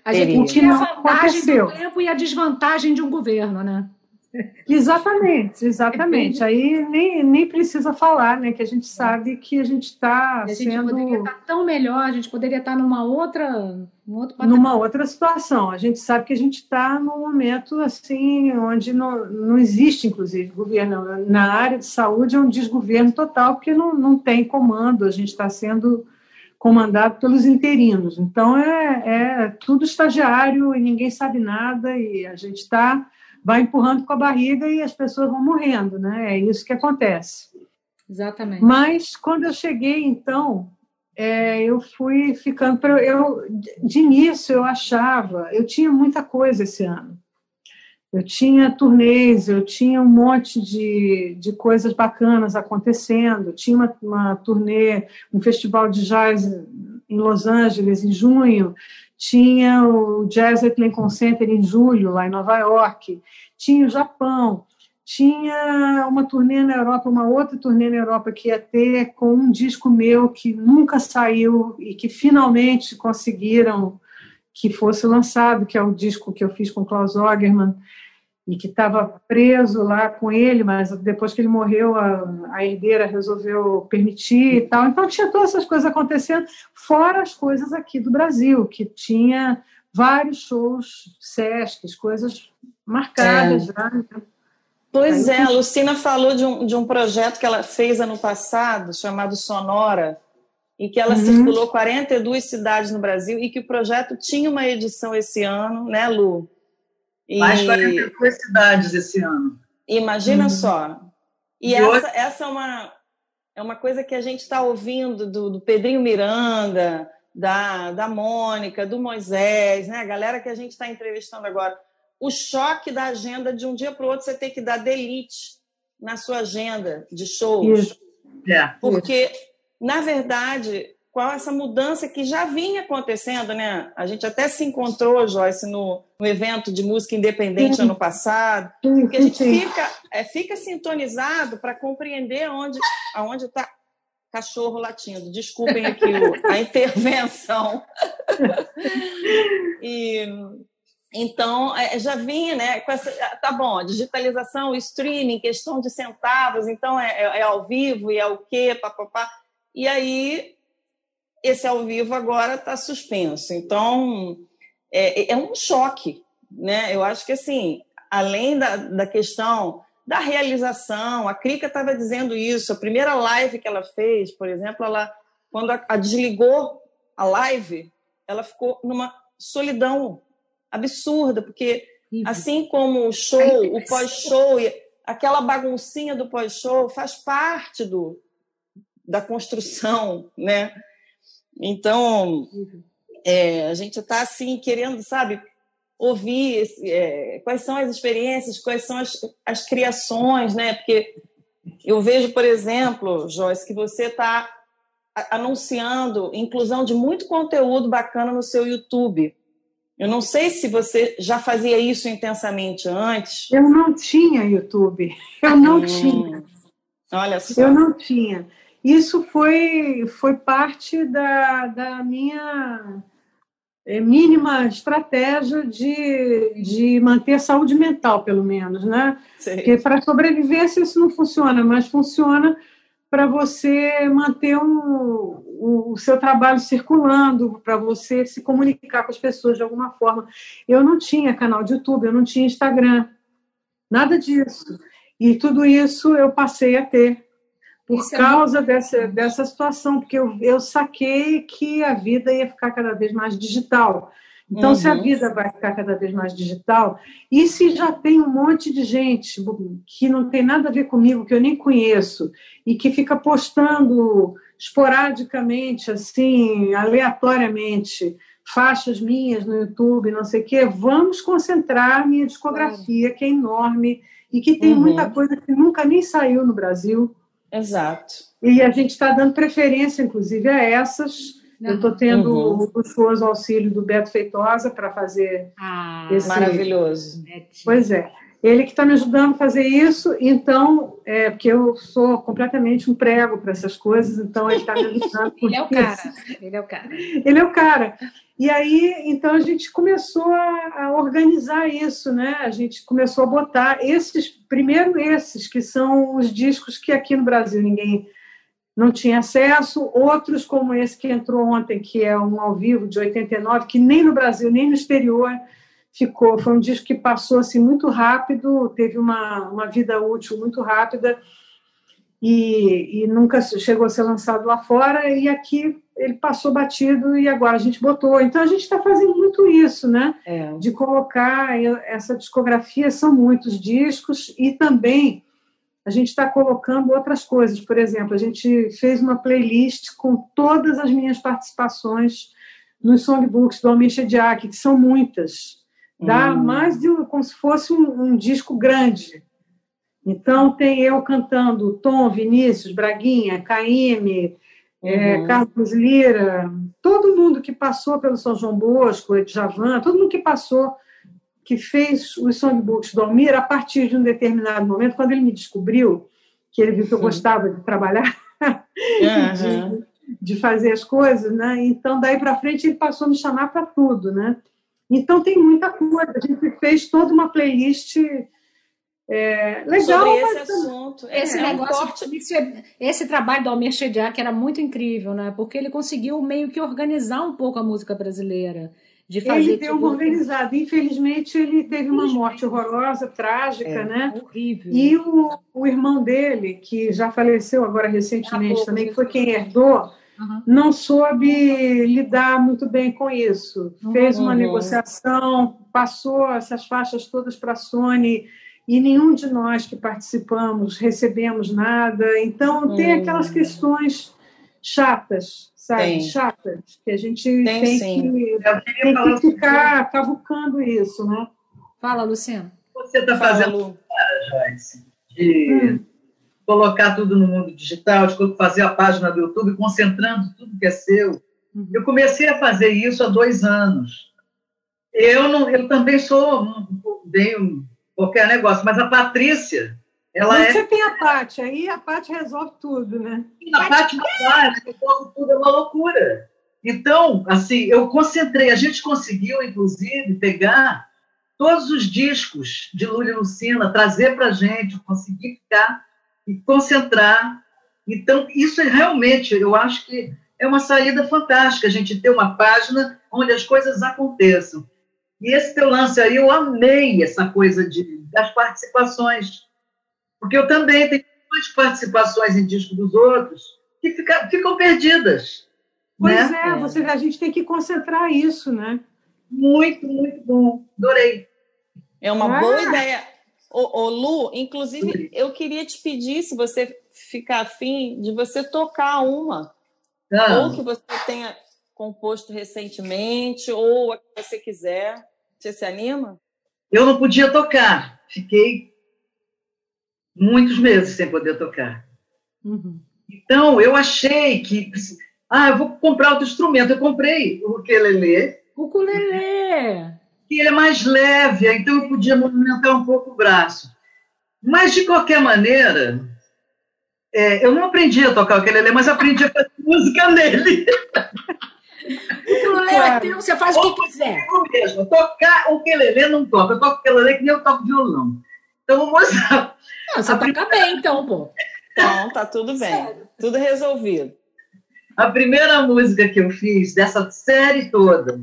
A gente tinha a vantagem aconteceu. do tempo e a desvantagem de um governo, né? [laughs] Exatamente, exatamente. Aí nem, nem precisa falar, né? Que a gente sabe que a gente está sendo. A gente poderia estar tá tão melhor, a gente poderia estar tá numa outra. numa outra situação. A gente sabe que a gente está num momento assim, onde não, não existe, inclusive, governo. Na área de saúde é um desgoverno total, porque não, não tem comando, a gente está sendo comandado pelos interinos. Então é, é tudo estagiário e ninguém sabe nada, e a gente está vai empurrando com a barriga e as pessoas vão morrendo, né? É isso que acontece. Exatamente. Mas quando eu cheguei, então, é, eu fui ficando. Eu, de início, eu achava, eu tinha muita coisa esse ano. Eu tinha turnês, eu tinha um monte de, de coisas bacanas acontecendo. Tinha uma, uma turnê, um festival de jazz em Los Angeles em junho tinha o Jazz at Lincoln Center em julho, lá em Nova York, tinha o Japão, tinha uma turnê na Europa, uma outra turnê na Europa que ia ter com um disco meu que nunca saiu e que finalmente conseguiram que fosse lançado, que é o disco que eu fiz com Klaus Ogerman, e que estava preso lá com ele, mas depois que ele morreu, a, a, herdeira resolveu permitir e tal. Então tinha todas essas coisas acontecendo, fora as coisas aqui do Brasil, que tinha vários shows, sesques, coisas marcadas é. já. Né? Pois Aí, é, a Lucina falou de um, de um projeto que ela fez ano passado, chamado Sonora, e que ela uhum. circulou 42 cidades no Brasil, e que o projeto tinha uma edição esse ano, né, Lu? E... Mais 42 cidades esse ano. Imagina uhum. só. E, e essa, hoje... essa é, uma, é uma coisa que a gente está ouvindo do, do, Pedrinho Miranda, da, da Mônica, do Moisés, né? a galera que a gente está entrevistando agora. O choque da agenda de um dia para o outro, você tem que dar delete na sua agenda de shows. Isso. É. Porque, na verdade, qual essa mudança que já vinha acontecendo, né? A gente até se encontrou, Joyce, no, no evento de música independente ano passado, porque a gente fica, é, fica sintonizado para compreender aonde aonde está cachorro latindo. Desculpem aqui o, a [laughs] intervenção. e então é, já vinha, né? Com essa, tá bom, digitalização, streaming, questão de centavos, então é, é, é ao vivo e é o quê, papapá. e aí esse ao vivo agora está suspenso. Então, é, é, um choque, né? Eu acho que, assim, além da, da questão da realização, a Krika estava dizendo isso, a primeira live que ela fez, por exemplo, ela, quando a, a desligou a live, ela ficou numa solidão absurda, porque assim como o show, o pós-show, aquela baguncinha do pós-show faz parte do, da construção, né? Então, é, a gente está assim querendo, sabe, ouvir é, quais são as experiências, quais são as, as criações, né? Porque eu vejo, por exemplo, Joyce, que você está anunciando inclusão de muito conteúdo bacana no seu YouTube. Eu não sei se você já fazia isso intensamente antes. Eu não tinha YouTube. Eu não hum, tinha. Olha só. Eu não tinha. Isso foi, foi parte da, da minha é, mínima estratégia de, de manter a saúde mental, pelo menos, né? Sim. Porque para sobrevivência isso não funciona, mas funciona para você manter um, o, o seu trabalho circulando, para você se comunicar com as pessoas de alguma forma. Eu não tinha canal de YouTube, eu não tinha Instagram, nada disso. E tudo isso eu passei a ter por isso é causa é dessa, dessa situação, porque eu, eu saquei que a vida ia ficar cada vez mais digital. Então, uhum. se a uhum. vida vai ficar cada vez mais digital, e se já tem um monte de gente que não tem nada a ver comigo, que eu nem conheço, e que fica postando esporadicamente, assim, aleatoriamente, faixas minhas no YouTube, não sei o quê, vamos concentrar minha discografia, que é enorme e que tem uhum. muita coisa que nunca nem saiu no Brasil. Exato. E a gente está dando preferência, inclusive, a essas eu estou tendo uhum. o luxuoso auxílio do Beto Feitosa para fazer ah, esse... Maravilhoso. Pois é. Ele que está me ajudando a fazer isso, então, é, porque eu sou completamente um prego para essas coisas, então ele está me ajudando. [laughs] ele é o cara, ele é o cara. Ele é o cara. E aí, então, a gente começou a, a, organizar isso, né? A gente começou a botar esses, primeiro esses, que são os discos que aqui no Brasil ninguém não tinha acesso, outros como esse que entrou ontem, que é um ao vivo de 89, que nem no Brasil, nem no exterior ficou. Foi um disco que passou assim muito rápido, teve uma, uma vida útil muito rápida e, e nunca chegou a ser lançado lá fora. E aqui ele passou batido e agora a gente botou. Então a gente está fazendo muito isso, né? É. De colocar essa discografia, são muitos discos e também a gente está colocando outras coisas. Por exemplo, a gente fez uma playlist com todas as minhas participações nos songbooks do Almir Shediak, que são muitas. Dá hum. mais de como se fosse um, um, disco grande. Então, tem eu cantando Tom, Vinícius, Braguinha, Caíme, é, uhum. Carlos Lira, todo mundo que passou pelo São João Bosco, Javan, todo mundo que passou que fez os songbooks do Almir a partir de um determinado momento, quando ele me descobriu, que ele viu que eu gostava de trabalhar, uhum. [laughs] de, de, fazer as coisas, né? Então, daí para frente, ele passou a me chamar para tudo, né? Então, tem muita coisa. A gente fez toda uma playlist é, legal. Sobre esse assunto. É, esse, é, negócio, um esse, esse, trabalho do Almir Chediak era muito incrível, né? Porque ele conseguiu meio que organizar um pouco a música brasileira de fazer. Ele deu uma organizada. Infelizmente, ele teve uma morte horrorosa, trágica, é, né? Horrível. E o, o irmão dele, que já faleceu agora recentemente também, que foi quem herdou, uhum. não soube lidar muito bem com isso. Uhum. Fez uma uhum. negociação, passou essas faixas todas para a Sony e nenhum de nós que participamos recebemos nada. Então, tem uhum. aquelas questões chatas sabe? Tem. Chatas, que a gente tem, tem que, tem que ficar cavucando isso, né? Fala, Luciano. Você está fazendo, Joyce, de hum. colocar tudo no mundo digital, de fazer a página do YouTube, concentrando tudo que é seu. Uhum. Eu comecei a fazer isso há dois anos. Eu, não, eu também sou, não, tenho qualquer negócio, mas a Patrícia, ela é... Você tem a Paty, aí a Paty resolve tudo, né? A Paty não resolve tudo, é uma loucura. Então, assim, eu concentrei, a gente conseguiu, inclusive, pegar todos os discos de Lula e Lucina, trazer para a gente, conseguir ficar e concentrar Então, isso é realmente, eu acho que é uma saída fantástica, a gente ter uma página onde as coisas aconteçam. E esse teu lance aí, eu amei essa coisa de, das participações, porque eu também tenho muitas participações em disco dos outros que fica, ficam perdidas. Pois né? é, você, a gente tem que concentrar isso, né? Muito, muito bom. Adorei. É uma ah. boa ideia. Ô, ô, Lu, inclusive, eu queria te pedir, se você ficar afim, de você tocar uma. Ah. Ou que você tenha composto recentemente, ou a que você quiser. Você se anima? Eu não podia tocar. Fiquei muitos meses sem poder tocar. Uhum. Então, eu achei que. Ah, eu vou comprar outro instrumento. Eu comprei o ukulele. Ukulele! Que ele é mais leve, então eu podia movimentar um pouco o braço. Mas, de qualquer maneira, é, eu não aprendi a tocar o ukulele, mas aprendi a fazer [laughs] música nele. O ukulele é teu, você faz o que quiser. mesmo. Tocar o ukulele não toca. Eu toco o ukulele que nem eu toco violão. Então, vou mostrar. Não, você toca bem, então, pô. Então, tá tudo bem. Sério? Tudo resolvido. A primeira música que eu fiz dessa série toda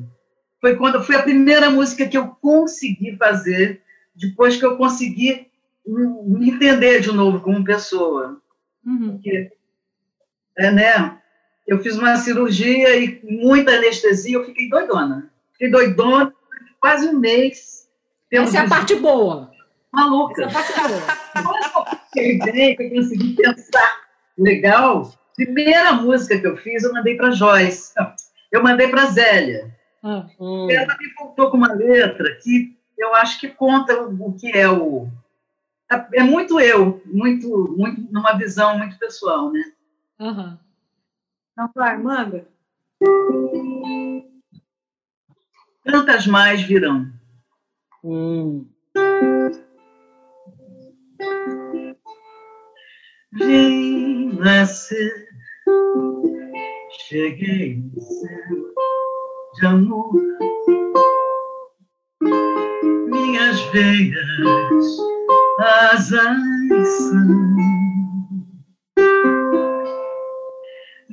foi quando foi a primeira música que eu consegui fazer depois que eu consegui me entender de novo como pessoa. Uhum. Porque, é, né? Eu fiz uma cirurgia e muita anestesia, eu fiquei doidona. Fiquei doidona quase um mês. Essa é a parte boa. Maluca. Essa é a parte boa. Eu consegui pensar legal. Primeira música que eu fiz, eu mandei para Joyce. Eu mandei para Zélia. Hum. Ela me voltou com uma letra que eu acho que conta o que é o. É muito eu, muito, muito numa visão muito pessoal, né? Uhum. Então vai, manda. Tantas mais virão. Hum. Vim nascer, cheguei no céu de amor. Minhas veias, asas são.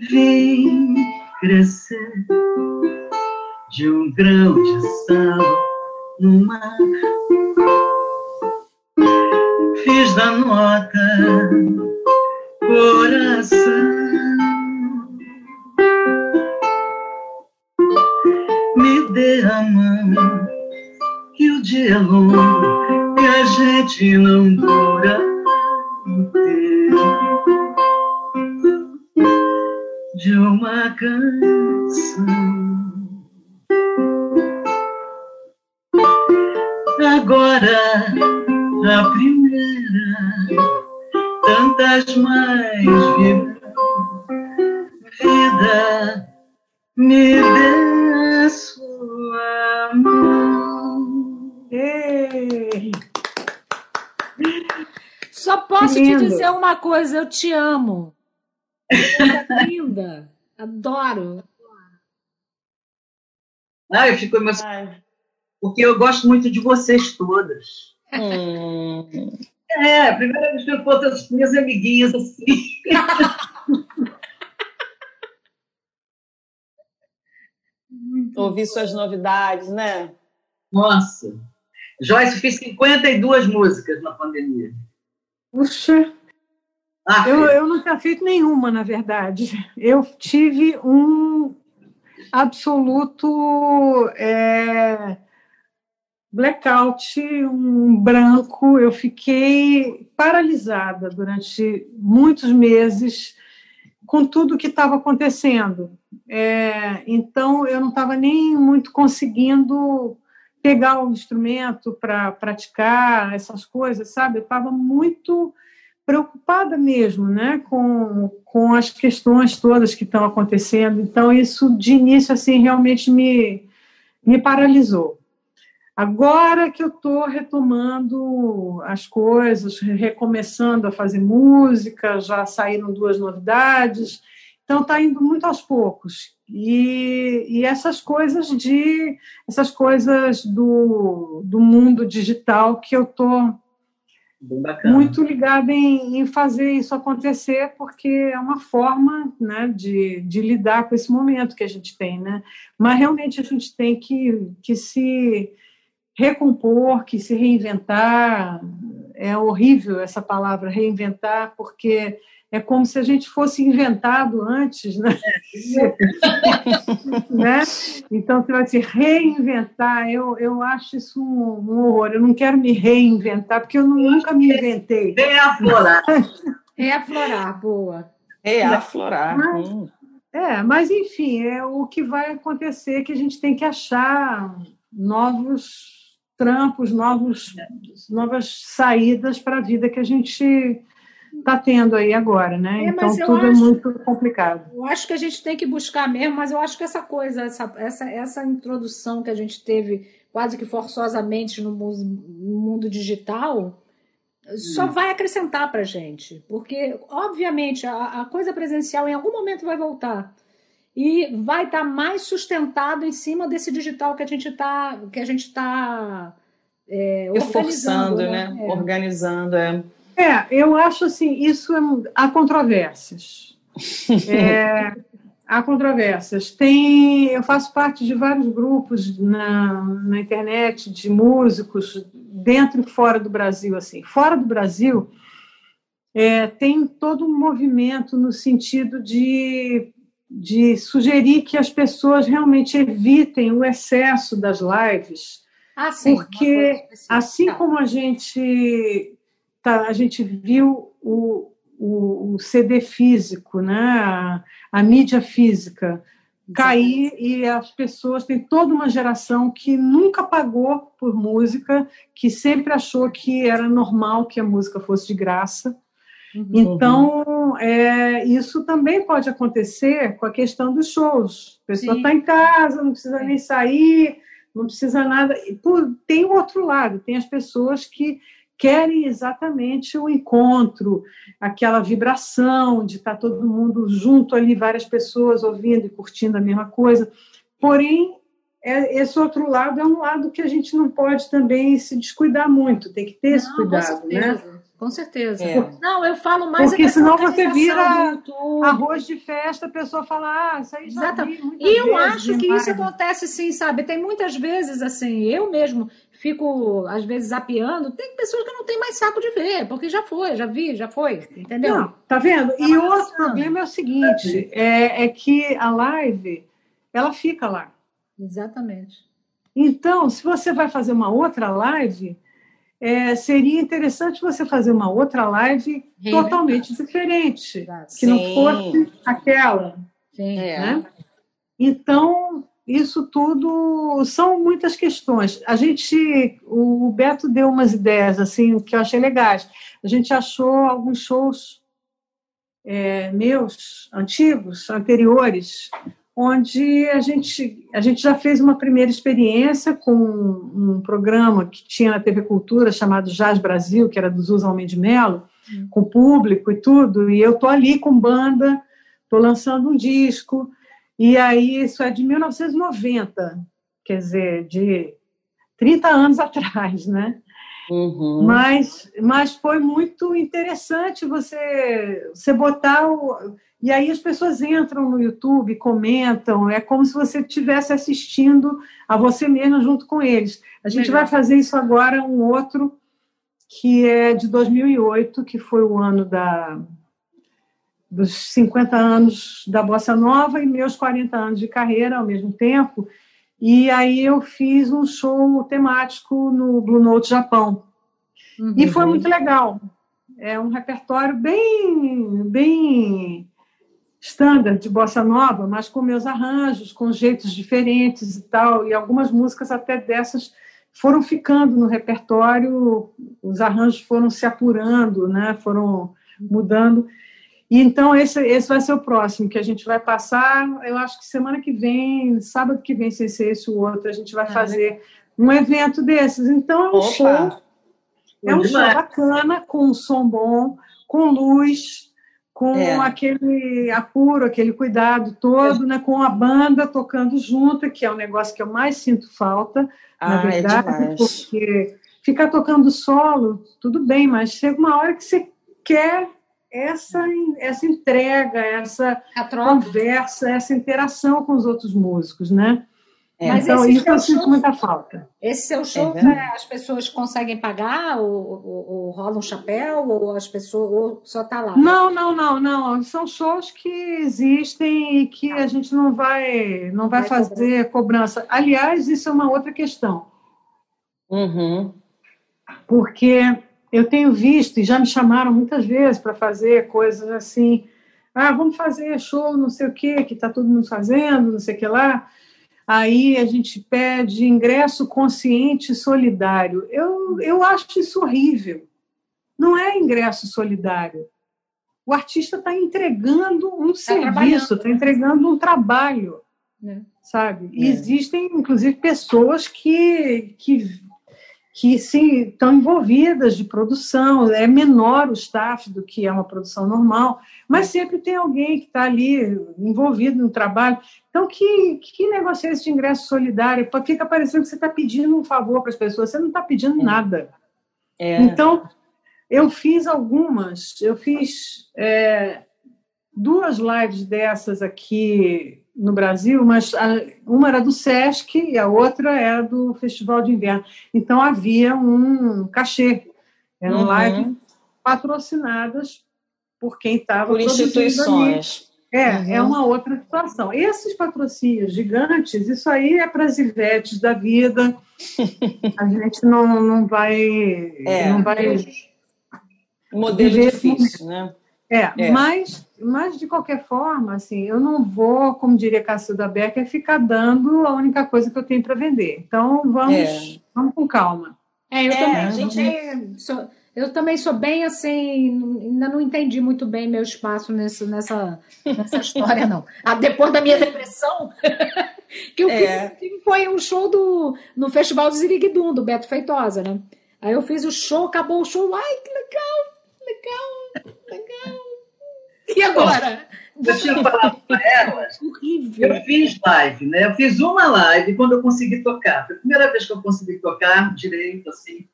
Vim crescer de um grão de sal no mar. Fiz da nota coração. Me dê a mão, que o dia é longo e a gente não dura inteiro de uma canção. Agora, a primeira, tantas mais virão. Vida, me dê a sua mão. Ei. Só posso te dizer uma coisa, eu te amo. Coisa linda. Adoro. Ah, eu fico emocionada. Porque eu gosto muito de vocês todas. Hum. É, a primeira vez que eu fosse as minhas amiguinhas assim. [laughs] Ouvir suas novidades, né? Nossa. Joyce, fiz 52 músicas na pandemia. Puxa. Ah, eu, eu não tinha feito nenhuma, na verdade. Eu tive um absoluto é, blackout, um branco. Eu fiquei paralisada durante muitos meses com tudo que estava acontecendo. É, então, eu não estava nem muito conseguindo pegar o instrumento para praticar essas coisas, sabe? Eu estava muito preocupada mesmo, né, com, com as questões todas que estão acontecendo. Então, isso de início, assim, realmente me, me paralisou. Agora que eu estou retomando as coisas, recomeçando a fazer música, já saíram duas novidades, então está indo muito aos poucos. E, e, essas coisas de essas coisas do, do mundo digital que eu estou muito ligada em, em, fazer isso acontecer, porque é uma forma né, de, de lidar com esse momento que a gente tem. Né? Mas realmente a gente tem que, que se recompor, que se reinventar. É horrível essa palavra, reinventar, porque é como se a gente fosse inventado antes, né? [laughs] né? Então, você vai se reinventar. Eu, eu acho isso um, um, horror. Eu não quero me reinventar, porque eu nunca me inventei. Reaflorar. [laughs] Reaflorar, boa. Reaflorar. Mas, hum. É, mas enfim, é o que vai acontecer é que a gente tem que achar novos trampos, novos, novas saídas para a vida que a gente está tendo aí agora, né? É, então tudo é acho, é muito complicado. Eu acho que a gente tem que buscar mesmo, mas eu acho que essa coisa, essa, essa, essa introdução que a gente teve quase que forçosamente no, no mundo digital só hum. vai acrescentar para a gente, porque obviamente a, a, coisa presencial em algum momento vai voltar e vai estar tá mais sustentado em cima desse digital que a gente está que a gente está é, organizando, né? né? É. Organizando, é. É, eu acho assim, isso é, há controvérsias. [laughs] É, há controvérsias. Tem, eu faço parte de vários grupos na, na internet de músicos dentro e fora do Brasil. Assim, fora do Brasil é, tem todo um movimento no sentido de de sugerir que as pessoas realmente evitem o excesso das lives, ah, sim, porque assim como a gente tá, a gente viu o, o, o CD físico, né? a, a mídia física cair e as pessoas têm toda uma geração que nunca pagou por música, que sempre achou que era normal que a música fosse de graça. Uhum. Então, é, isso também pode acontecer com a questão dos shows. A pessoa está em casa, não precisa nem sair, não precisa nada. Tem o outro lado, tem as pessoas que querem exatamente o encontro, aquela vibração de estar todo mundo junto ali, várias pessoas ouvindo e curtindo a mesma coisa. Porém, é, esse outro lado é um lado que a gente não pode também se descuidar muito, tem que ter não, esse cuidado, né? Com certeza. É. Não, eu falo mais Porque senão você vira arroz de festa, a pessoa fala, ah, isso aí já. Vi E eu acho que isso acontece sim, sabe? Tem muitas vezes, assim, eu mesmo fico, às vezes, zapeando, tem pessoas que não tem mais saco de ver, porque já foi, já vi, já foi, entendeu? Não, tá vendo? Tá e outro problema é o seguinte, é, é que a live, ela fica lá. Exatamente. Então, se você vai fazer uma outra live é, seria interessante você fazer uma outra live totalmente diferente, que não fosse aquela. Sim. Né? Então, isso tudo são muitas questões. A gente, o Beto deu umas ideias assim que eu achei legais. A gente achou alguns shows é, meus antigos, anteriores, onde a gente, a gente já fez uma primeira experiência com um programa que tinha na TV Cultura chamado Jazz Brasil, que era do Zuz Almeida de Mello, hum. com público e tudo, e eu tô ali com banda, tô lançando um disco, e aí isso é de 1990, quer dizer, de 30 anos [laughs] atrás, né? Uhum. Mas, mas foi muito interessante você, você botar o, e aí as pessoas entram no YouTube, comentam, é como se você estivesse assistindo a você mesmo junto com eles. A gente Legal. vai fazer isso agora, um outro, que é de 2008, que foi o ano da, dos 50 anos da Bossa Nova e meus 40 anos de carreira ao mesmo tempo. E aí eu fiz um show temático no Blue Note Japão. Uhum. E foi muito legal. É um repertório bem, bem standard de bossa nova, mas com meus arranjos, com jeitos diferentes e tal, e algumas músicas até dessas foram ficando no repertório, os arranjos foram se apurando, né? Foram mudando. E então esse, esse vai ser o próximo que a gente vai passar. Eu acho que semana que vem, sábado que vem, sem ser esse o outro, a gente vai ah, fazer um evento desses. Então é um Opa. show, é um show bacana, com um som bom, com luz, com é. aquele apuro, aquele cuidado todo, é. né, com a banda tocando junto, que é o negócio que eu mais sinto falta, ah, na é verdade, é porque ficar tocando solo, tudo bem, mas chega uma hora que você quer essa, essa entrega, essa conversa, essa interação com os outros músicos, né? É, Mas então, isso eu sinto muita falta. Esse seu show, é as pessoas conseguem pagar, ou, ou, ou, rola um chapéu, ou as pessoas ou só está lá? Não, não, não, não. São shows que existem e que a gente não vai, não vai, vai fazer cobrança. Aliás, isso é uma outra questão. Uhum. Porque eu tenho visto, e já me chamaram muitas vezes para fazer coisas assim. Ah, vamos fazer show, não sei o quê, que está todo mundo fazendo, não sei o que lá aí a gente pede ingresso consciente e solidário. Eu, eu acho isso horrível. Não é ingresso solidário. O artista está entregando um tá serviço, está entregando um trabalho, é. sabe? É. existem, inclusive, pessoas que, que que sim, estão envolvidas de produção, é menor o staff do que é uma produção normal, mas sempre tem alguém que está ali envolvido no trabalho. Então, que, que negócio é esse de ingresso solidário? Fica parecendo que você está pedindo um favor para as pessoas, você não está pedindo é. nada. É. Então, eu fiz algumas, eu fiz é, duas lives dessas aqui no Brasil, mas uma era do SESC e a outra era do Festival de Inverno. Então havia um cachê. Eram uhum. lives patrocinadas por quem estava Por instituições. É, é uhum. é uma outra situação. Esses patrocínios gigantes, isso aí é para as Ivetes da vida. A gente não, não vai. É, não vai modelo difícil, né? É, é, Mas, mas de qualquer forma, assim, eu não vou, como diria Cacilda Becker, ficar dando a única coisa que eu tenho para vender. Então vamos, é. vamos com calma. É, eu é, também. A gente sou, eu também sou bem assim, ainda não entendi muito bem meu espaço nesse, nessa, nessa história, não. Ah, depois da minha depressão, [laughs] que eu é. fiz, foi um show do, no Festival do Ziriguidum, do Beto Feitosa, né? Aí eu fiz o show, acabou o show, ai, que legal, legal legal. E agora? Eu tinha falado para elas. Horrível. Eu fiz live, né? Eu fiz uma live quando eu consegui tocar. Foi a primeira vez que eu consegui tocar direito, assim.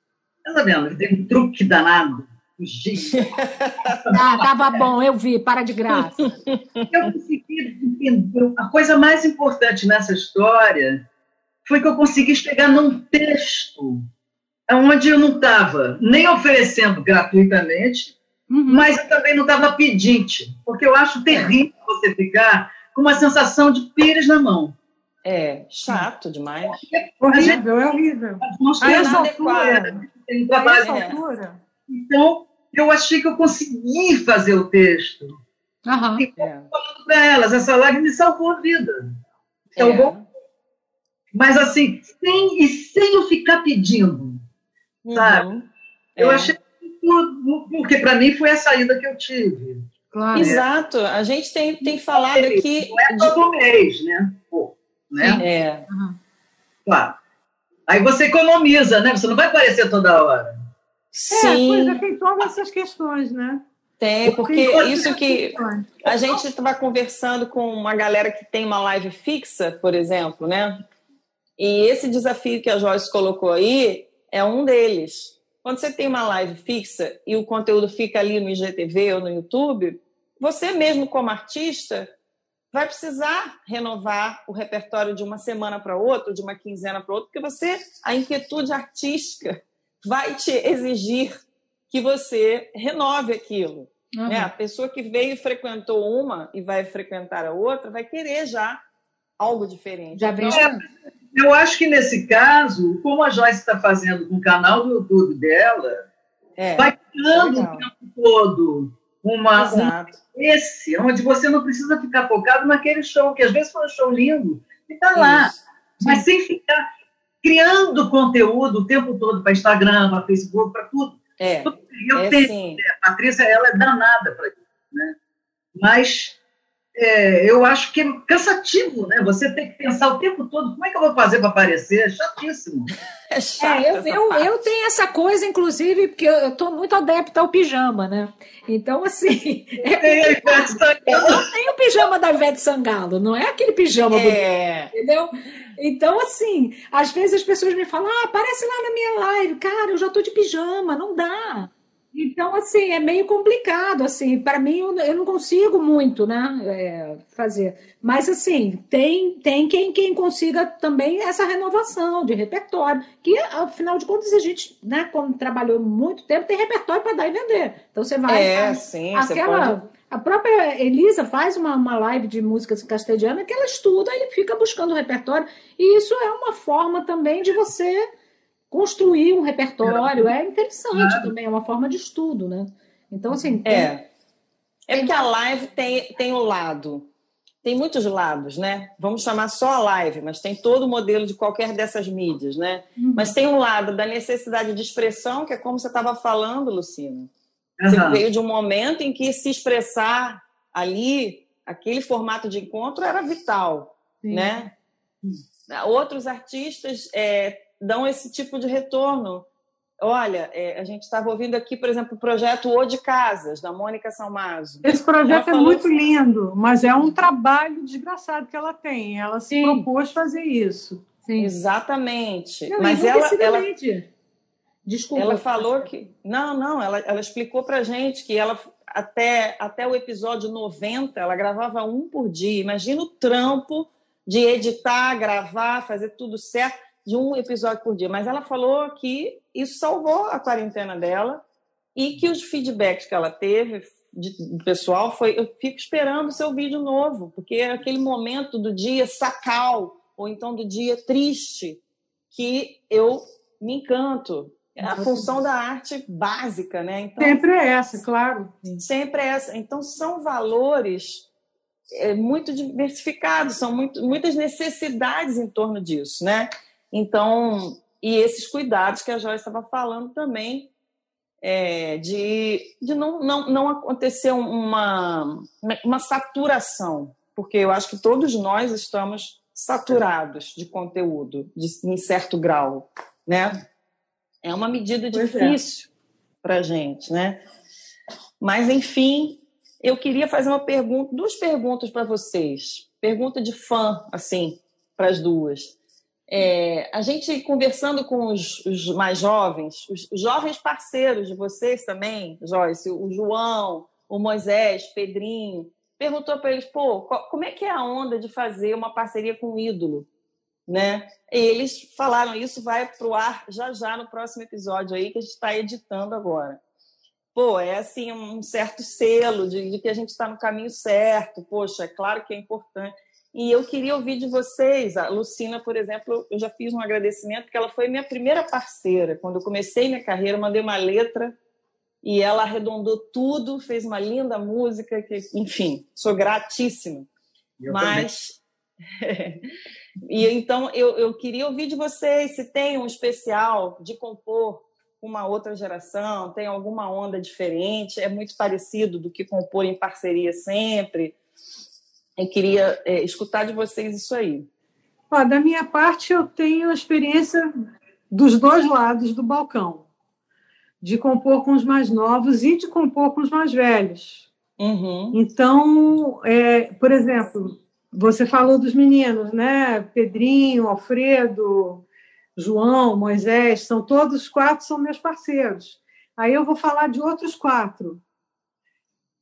Tá vendo? Tem um truque danado. [laughs] Ah, tava bom, eu vi, para de graça. Eu consegui entender. A coisa mais importante nessa história foi que eu consegui chegar num texto onde eu não estava nem oferecendo gratuitamente Uhum. Mas eu também não estava pedinte, porque eu acho terrível você ficar com uma sensação de pires na mão. É, chato demais. É horrível, é horrível. A essa altura, tem trabalho. Essa altura. Então, eu achei que eu consegui fazer o texto. Uhum. E é. falando para elas, essa live me salvou a vida. Salvou. É. Mas assim, sem, e sem eu ficar pedindo, uhum. sabe? Eu é. achei porque para mim foi a saída que eu tive. Claro. Exato. A gente tem, tem falado aqui. Não é todo mês, né? Pô, né? É. Uhum. Claro. Aí você economiza, né? Você não vai aparecer toda hora. Sim. É, é, tem todas essas questões, né? Tem, porque isso que a gente estava conversando com uma galera que tem uma live fixa, por exemplo, né? E esse desafio que a Joyce colocou aí é um deles. Quando você tem uma live fixa e o conteúdo fica ali no IGTV ou no YouTube, você mesmo como artista vai precisar renovar o repertório de uma semana para outra, de uma quinzena para outra, porque você a inquietude artística vai te exigir que você renove aquilo. Uhum. Né? A pessoa que veio e frequentou uma e vai frequentar a outra vai querer já algo diferente. Já vem então, eu acho que nesse caso, como a Joyce está fazendo com o canal do YouTube dela, é, vai criando o tempo todo uma, um, esse, onde você não precisa ficar focado naquele show, que às vezes foi um show lindo, e está lá. Mas sem ficar criando conteúdo o tempo todo para Instagram, para Facebook, para tudo. É, eu é tenho, né? a Patrícia ela é danada para isso, né? Mas é, eu acho que é cansativo, né? Você tem que pensar o tempo todo como é que eu vou fazer para aparecer, é chatíssimo. [laughs] É, chato é eu, eu, eu, tenho essa coisa, inclusive, porque eu estou muito adepta ao pijama, né? Então, assim. [laughs] É, eu tenho o pijama da Ivete Sangalo, não é aquele pijama é. bonito, entendeu? Então, assim, às vezes as pessoas me falam: ah, aparece lá na minha live. Cara, eu já estou de pijama, não dá. Então, assim, é meio complicado, assim, para mim eu, eu, não consigo muito, né, é, fazer. Mas, assim, tem, tem quem, quem consiga também essa renovação de repertório, que, afinal de contas, a gente, né, como trabalhou muito tempo, tem repertório para dar e vender. Então, você vai... É, faz, sim, aquela, pode... A própria Elisa faz uma, uma live de músicas castelhana que ela estuda e fica buscando o repertório, e isso é uma forma também de você construir um repertório é interessante também, é uma forma de estudo, né? Então, assim. Tem... É. É porque a live tem, tem o lado. Tem muitos lados, né? Vamos chamar só a live, mas tem todo o modelo de qualquer dessas mídias, né? Uhum. Mas tem um lado da necessidade de expressão, que é como você estava falando, Lucina. Você uhum. veio de um momento em que se expressar ali, aquele formato de encontro era vital, Sim. né? Outros artistas é, dão esse tipo de retorno. Olha, é, a gente estava ouvindo aqui, por exemplo, o projeto O de Casas, da Mônica Salmazo. Esse projeto é muito assim, lindo, mas é um trabalho desgraçado que ela tem. Ela se Sim. propôs fazer isso. Sim. Exatamente. Não, mas ela, ela, Desculpa. Ela falou que. Não, não, ela, ela explicou para gente que ela até, até o episódio 90 ela gravava um por dia. Imagina o trampo de editar, gravar, fazer tudo certo de um episódio por dia. Mas ela falou que isso salvou a quarentena dela e que os feedbacks que ela teve de, pessoal foi: eu fico esperando o seu vídeo novo, porque é aquele momento do dia sacal ou então do dia triste que eu me encanto. É a função da arte básica, né? Então, sempre é essa, claro. Sempre é essa. Então, são valores é, muito diversificados, são muito, muitas necessidades em torno disso, né? Então, e esses cuidados que a Joyce estava falando também, é, de, de não, não, não acontecer uma, uma saturação, porque eu acho que todos nós estamos saturados de conteúdo, de, em certo grau, né? É uma medida é. difícil é. para a gente, né? Mas, enfim, eu queria fazer uma pergunta, duas perguntas para vocês. Pergunta de fã, assim, para as duas. É, a gente conversando com os, os, mais jovens, os jovens parceiros de vocês também, Joyce, o João, o Moisés, Pedrinho, perguntou para eles, pô, como é que é a onda de fazer uma parceria com um ídolo? Né? E eles falaram, isso vai para o ar já já no próximo episódio aí que a gente está editando agora. Pô, é assim um certo selo de, de que a gente está no caminho certo. Poxa, é claro que é importante. E eu queria ouvir de vocês. A Lucina, por exemplo, eu já fiz um agradecimento, porque ela foi minha primeira parceira. Quando eu comecei minha carreira, eu mandei uma letra e ela arredondou tudo, fez uma linda música, que, enfim, sou gratíssima. Eu Mas. [laughs] e então eu, eu queria ouvir de vocês se tem um especial de compor com uma outra geração, tem alguma onda diferente, é muito parecido do que compor em parceria sempre eu queria é, escutar de vocês isso aí. Ó, da minha parte, eu tenho a experiência dos dois lados do balcão, de compor com os mais novos e de compor com os mais velhos. Uhum. Então, é, por exemplo, você falou dos meninos, né? Pedrinho, Alfredo, João, Moisés, são todos quatro são meus parceiros. Aí eu vou falar de outros quatro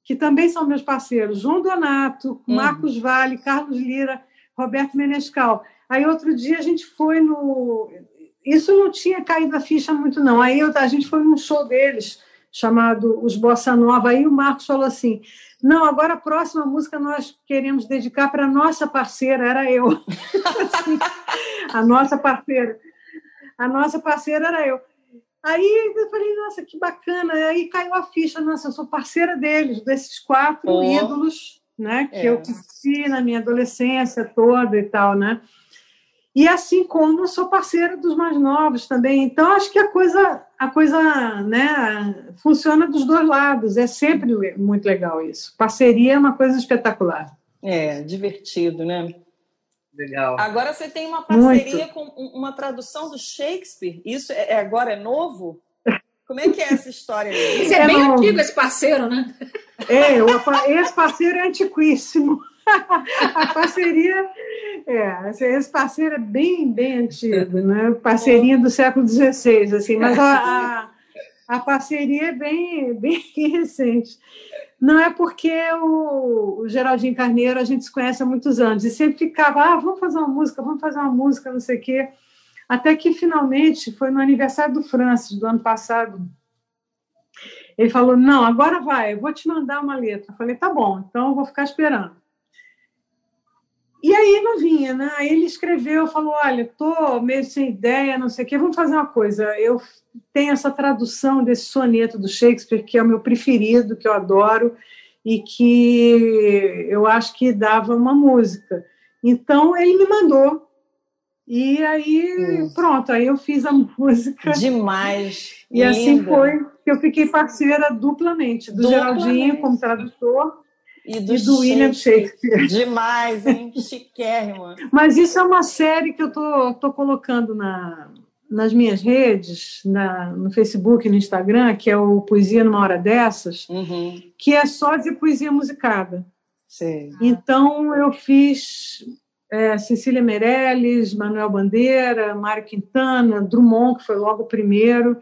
que também são meus parceiros, João Donato, uhum. Marcos Vale, Carlos Lira, Roberto Menescal. Aí outro dia a gente foi no. Isso não tinha caído a ficha muito, não. Aí a gente foi num show deles, chamado Os Bossa Nova. Aí o Marcos falou assim: não, agora a próxima música nós queremos dedicar para a nossa parceira, era eu. [laughs] a nossa parceira. A nossa parceira era eu. Aí eu falei, nossa, que bacana. Aí caiu a ficha, nossa, eu sou parceira deles, desses quatro oh. ídolos, né? Que é. eu conheci na minha adolescência toda e tal, né? E assim como eu sou parceira dos mais novos também. Então, acho que a coisa, a coisa né, funciona dos dois lados. É sempre muito legal isso. Parceria é uma coisa espetacular. É, divertido, né? Legal. Agora você tem uma parceria Muito. com uma tradução do Shakespeare. Isso é, é, agora é novo? Como é que é essa história? [laughs] Esse é, é bem novo. antigo, esse parceiro, né? É, esse parceiro é antiquíssimo. [laughs] A parceria, é, esse parceiro é bem, bem antigo, né? Parceria do século XVI, assim, mas a, a, a parceria é bem, bem [laughs] recente. Não é porque o, Geraldinho Carneiro a gente se conhece há muitos anos e sempre ficava, ah, vamos fazer uma música, vamos fazer uma música, não sei o quê. Até que finalmente foi no aniversário do Francis, do ano passado. Ele falou: Não, agora vai, eu vou te mandar uma letra. Eu falei: Tá bom, então eu vou ficar esperando. E aí não vinha, né? Aí ele escreveu, falou: Olha, tô meio sem ideia, não sei o quê, vamos fazer uma coisa. Eu tenho essa tradução desse soneto do Shakespeare, que é o meu preferido, que eu adoro, e que eu acho que dava uma música. Então ele me mandou. E aí, hum. pronto, aí eu fiz a [laughs] música. Demais. E assim foi que eu fiquei parceira duplamente, do duplamente. Geraldinho como tradutor e do, e do William Shakespeare. Demais, hein? Chiquérrima. [laughs] Mas isso é uma série que eu tô, tô colocando na, nas minhas redes, na, no Facebook e no Instagram, que é o Poesia numa Hora Dessas, uhum. que é só de poesia musicada. Sim. Então, eu fiz é, Cecília Meirelles, Manuel Bandeira, Mário Quintana, Drummond, que foi logo o primeiro.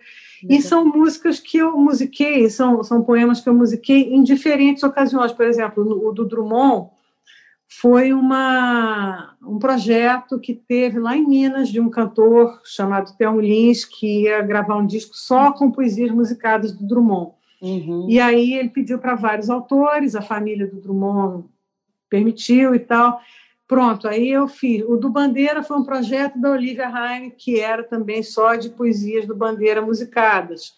E são músicas que eu musiquei, são, são poemas que eu musiquei em diferentes ocasiões. Por exemplo, o do Drummond foi uma, um projeto que teve lá em Minas de um cantor chamado Theo Lins, que ia gravar um disco só com poesias musicadas do Drummond. Uhum. E aí ele pediu para vários autores, a família do Drummond permitiu e tal. Pronto, aí eu fiz. O do Bandeira foi um projeto da Olivia Heine, que era também só de poesias do Bandeira musicadas.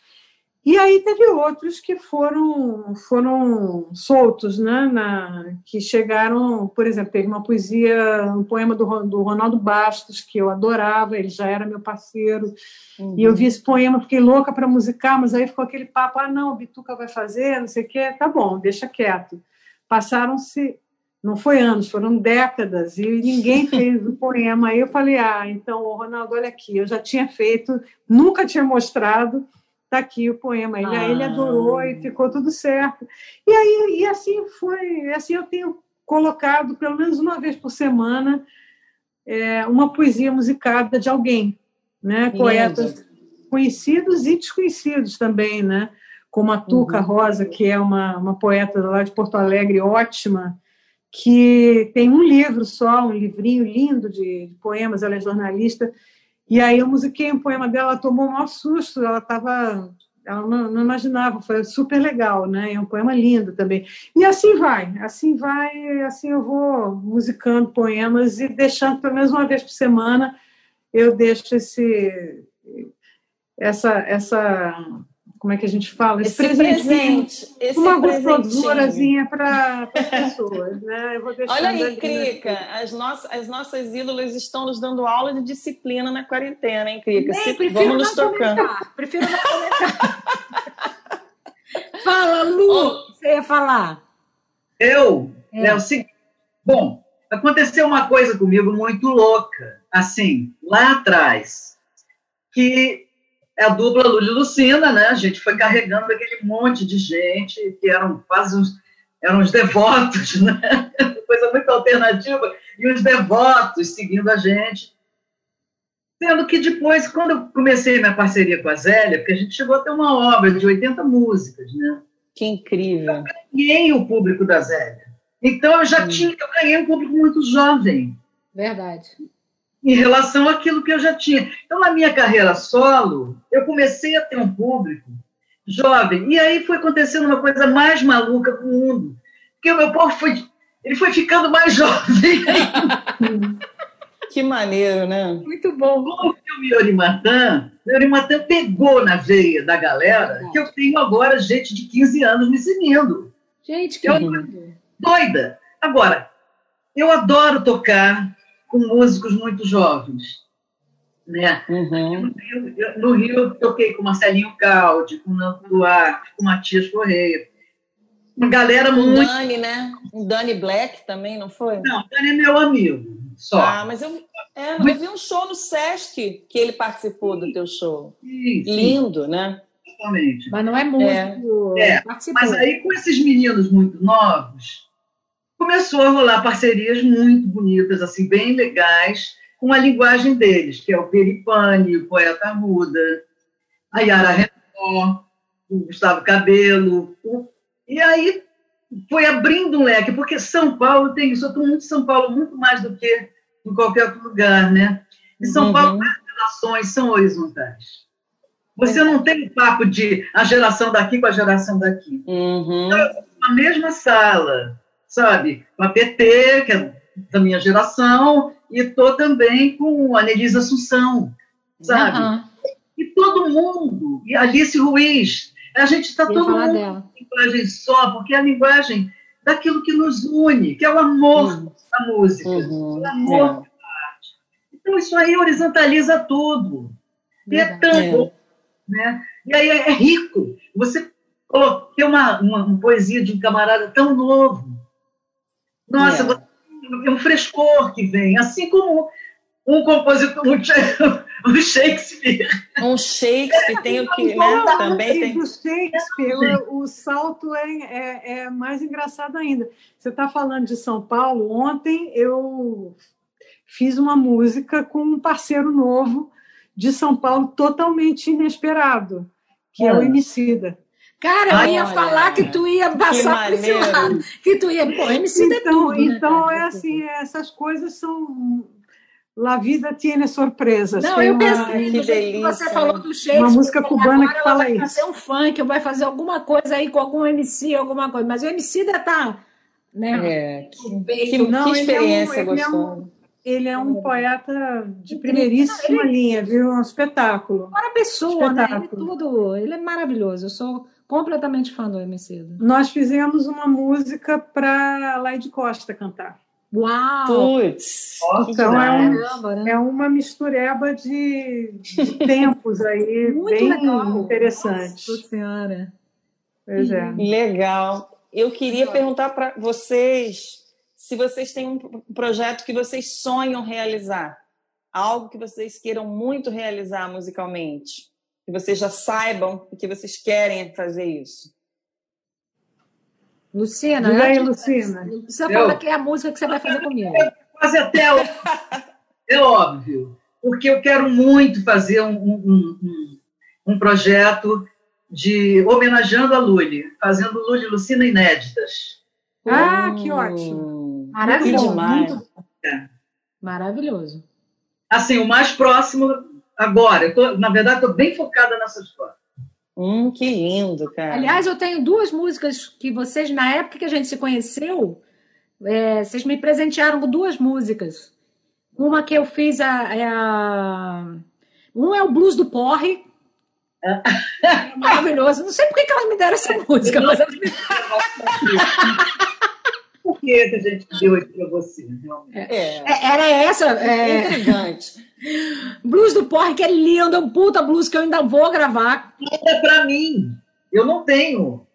E aí teve outros que foram foram soltos, né? Na, que chegaram, por exemplo, teve uma poesia, um poema do, do Ronaldo Bastos, que eu adorava, ele já era meu parceiro. Uhum. E eu vi esse poema, fiquei louca para musicar, mas aí ficou aquele papo: ah, não, o Bituca vai fazer, não sei o quê. Tá bom, deixa quieto. Passaram-se não foi anos, foram décadas, e ninguém fez o poema. Aí eu falei: ah, então, Ronaldo, olha aqui, eu já tinha feito, nunca tinha mostrado, está aqui o poema. Ele, ah. ele adorou e ficou tudo certo. E aí, e assim foi, assim eu tenho colocado, pelo menos uma vez por semana, é, uma poesia musicada de alguém, né? Poetas conhecidos e desconhecidos também, né? Como a Tuca uhum. Rosa, que é uma, uma poeta lá de Porto Alegre, ótima, que tem um livro só, um livrinho lindo de, de poemas, ela é jornalista, e aí eu musiquei um poema dela, ela tomou um maior susto, ela estava ela não, não, imaginava, foi super legal, né? É um poema lindo também. E assim vai, assim vai, assim eu vou musicando poemas e deixando pelo menos uma vez por semana eu deixo esse essa essa como é que a gente fala? Esse, esse presente. Esse uma gostosurazinha para as pessoas. Né? Olha aí, Crica, as nossas, as nossas ídolas estão nos dando aula de disciplina na quarentena, hein, Crica? Nem, Se, vamos nos tocando. Prefiro não comentar. [laughs] Fala, Lu, oh. você ia falar. Eu? É. é o seguinte. Bom, aconteceu uma coisa comigo muito louca, assim, lá atrás, que é a dupla Lula e Lucina, né? A gente foi carregando aquele monte de gente que eram quase uns, eram os devotos, [laughs] né? Coisa muito alternativa, e os devotos seguindo a gente. Sendo que depois, quando eu comecei minha parceria com a Zélia, porque a gente chegou a ter uma obra de 80 músicas, né? Que incrível. Eu ganhei o público da Zélia. Então eu já tinha, eu ganhei um público muito jovem. Verdade em relação àquilo que eu já tinha. Então, na minha carreira solo, eu comecei a ter um público jovem. E aí foi acontecendo uma coisa mais maluca com o mundo. Porque o meu povo foi, ele foi ficando mais [laughs] jovem. que maneiro, né? Muito bom. Com o filme Yorimatan, Yorimatan pegou na veia da galera que eu tenho agora gente de 15 anos me seguindo. Gente, que eu, doida. Agora, eu adoro tocar, com músicos muito jovens. Né? Uhum. No, Rio, eu, no Rio eu toquei com Marcelinho Caldi, com Nando Duarte, com Matias Correia. uma galera muito. Um Dani, né? Um Dani Black também, não foi? Não, Dani é meu amigo. Só. Ah, mas eu, é, eu vi um show no Sesc que ele participou do teu show. Sim, sim. Lindo, né? Exatamente. Mas não é músico. É. é. Mas aí, com esses meninos muito novos, começou a rolar parcerias muito bonitas, assim, bem legais, com a linguagem deles, que é o Peripane, o Poeta Ruda, a Yara Renault, o Gustavo Cabelo. O... E aí foi abrindo um leque, porque São Paulo tem isso, eu estou muito São Paulo muito mais do que em qualquer outro lugar, né? Em São uhum. Paulo as relações são horizontais. Você não tem o papo de a geração daqui com a geração daqui. Uhum. Então, na mesma sala, sabe? Com a PT, que é da minha geração, e estou também com a Nelisa Assunção, sabe? Uhum. E todo mundo, e Alice Ruiz, a gente está todo mundo dela. em linguagem só, porque é a linguagem daquilo que nos une, que é o amor uhum. da música, uhum. o amor é. da arte. Então, isso aí horizontaliza tudo. E é tanto, é. né? E aí é, é rico. Você ter uma, uma, uma, poesia de um camarada tão novo. Nossa, é. é um frescor que vem, assim como um compositor, um [laughs] Shakespeare. Um Shakespeare tem o que, né? Também tem. Do Shakespeare, o, o salto é, é, é, mais engraçado ainda. Você está falando de São Paulo. Ontem eu fiz uma música com um parceiro novo de São Paulo totalmente inesperado, que é, é o Emicida. Cara, Ai, eu ia olha, falar que tu ia passar por esse lado, que tu ia, pô, MC então, é tudo, né, Então, é assim, essas coisas são La vida tiene surpresas. Não, eu pensei, que delícia. você falou do Shakespeare. Uma música cubana que fala vai isso. Vai fazer um funk, vai fazer alguma coisa aí com algum MC, alguma coisa. Mas o MC ainda tá, né? É, que, que, Não, que experiência ele é um, gostosa. Ele é um poeta de primeiríssima ele, linha, viu? Um espetáculo. Para pessoa, né? Ele, tudo, ele é maravilhoso. Eu sou completamente fã do MC. Nós fizemos uma música para Laide Costa cantar. Uau! Putz! Então é, um, né? é, uma mistureba de, de [laughs] tempos aí, Muito bem legal. interessante. Nossa senhora! Pois é. Legal. Eu queria perguntar para vocês se vocês têm um projeto que vocês sonham realizar, algo que vocês queiram muito realizar musicalmente, que vocês já saibam e que vocês querem fazer isso. Lucina, Diga aí, Lucina. Você fala que é a música que você vai fazer comigo. Quase até é óbvio, porque eu quero muito fazer um, um, um, um projeto de homenageando a Lully, fazendo Lully e Lucina inéditas. Ah, que ótimo! Maravilhoso. Muito... É. Maravilhoso. Assim, o mais próximo agora. Tô, na verdade, estou bem focada nessa história. Hum, que lindo, cara. Aliás, eu tenho duas músicas que vocês, na época que a gente se conheceu, é, vocês me presentearam com duas músicas. Uma que eu fiz a, é a... Um é o Blues do Porre. É [laughs] maravilhoso. Não sei por que elas me deram essa música, mas elas me Por [laughs] que a gente deu aqui para você, realmente? É. é. Era essa. É... Intrigante. Blues do Porre, que é lindo, é um puta blues que eu ainda vou gravar. É para mim. Eu não tenho.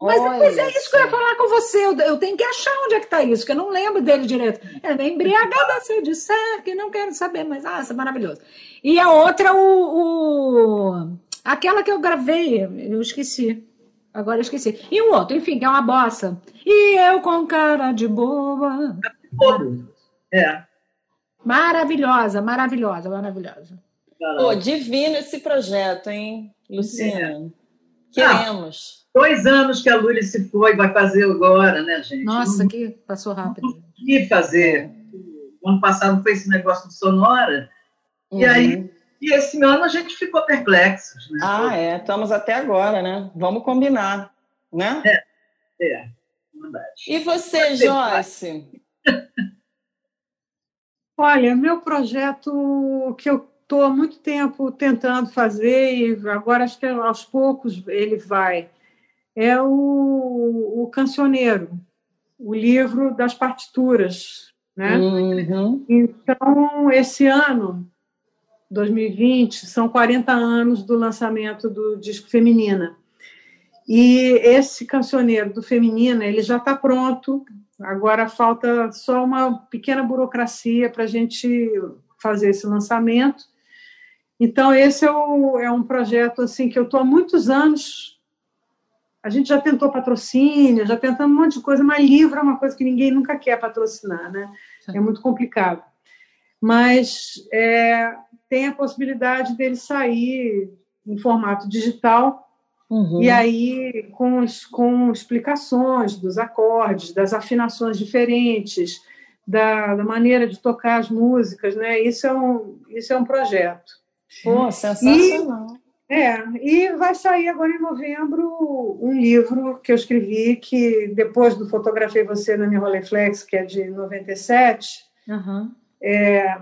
Mas depois é isso que eu ia falar com você. Eu, eu, tenho que achar onde é que tá isso, que eu não lembro dele direito. É embriagada se eu disser que não quero saber, mas ah, isso é maravilhoso. E a outra, o, o, aquela que eu gravei, eu esqueci. Agora eu esqueci. E um outro, enfim, que é uma bossa. E eu com cara de boba. É. Maravilhosa, maravilhosa, maravilhosa. Pô, divino esse projeto, hein, Luciana? É. Queremos. Ah, dois anos que a Lúlia se foi, vai fazer agora, né, gente? Nossa, que passou rápido. Não consegui fazer. O ano passado foi esse negócio do Sonora. Uhum. E aí, e esse ano a gente ficou perplexos. Né? Ah, é. Estamos até agora, né? Vamos combinar, né? É, é. Verdade. E você, Joyce? [laughs] Olha, meu projeto que eu estou há muito tempo tentando fazer e agora acho que aos poucos ele vai é o, o Cancioneiro, o livro das partituras, né? Uhum. Então esse ano 2020 são 40 anos do lançamento do disco Feminina E esse cancioneiro do Feminina, ele já está pronto, agora falta só uma pequena burocracia para a gente fazer esse lançamento. Então, esse é, o, é um projeto assim que eu estou há muitos anos. A gente já tentou patrocínio, já tentamos um monte de coisa, mas livro é uma coisa que ninguém nunca quer patrocinar, né? É muito complicado. Mas é, tem a possibilidade dele sair em formato digital Uhum. E aí, com, com explicações dos acordes, das afinações diferentes, da, da, maneira de tocar as músicas, né? Isso é um, isso é um projeto. Pô, sensacional. E, é, e vai sair agora em novembro um livro que eu escrevi, que depois do Fotografei Você na minha Rolleiflex, que é de 97, uhum. é,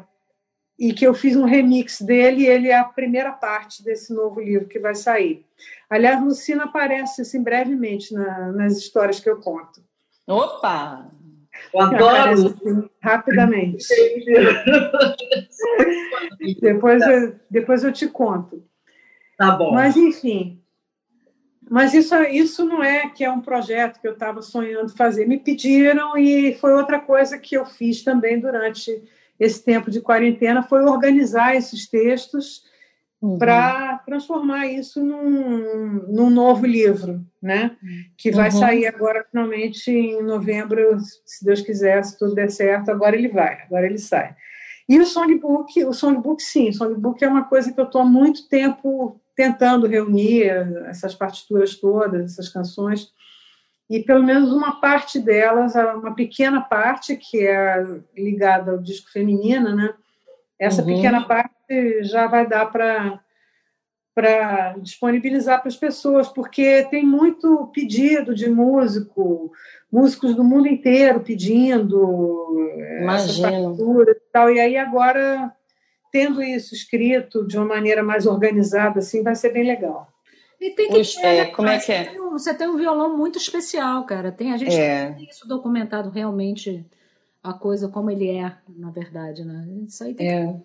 e que eu fiz um remix dele, e ele é a primeira parte desse novo livro que vai sair. Aliás, Lucina aparece assim, brevemente na, nas histórias que eu conto. Opa! Eu adoro! Assim, rapidamente. [laughs] depois, eu, depois eu te conto. Tá bom. Mas, enfim. Mas isso, isso não é que é um projeto que eu estava sonhando fazer. Me pediram e foi outra coisa que eu fiz também durante esse tempo de quarentena foi organizar esses textos uhum. para transformar isso num, num, novo livro, né? Que vai uhum. sair agora finalmente em novembro, se Deus quiser, se tudo der certo, agora ele vai, agora ele sai. E o songbook, o songbook sim, o songbook é uma coisa que eu estou há muito tempo tentando reunir essas partituras todas, essas canções e pelo menos uma parte delas, uma pequena parte que é ligada ao disco feminino, né? Essa uhum. pequena parte já vai dar para para disponibilizar para as pessoas, porque tem muito pedido de músico, músicos do mundo inteiro pedindo Imagino. e tal. E aí agora tendo isso escrito de uma maneira mais organizada assim, vai ser bem legal. E tem que Puxa, ter, é, como é que é? Tem um, você tem um violão muito especial, cara. Tem a gente é. tem isso documentado realmente a coisa como ele é, na verdade, né? Isso aí tem é.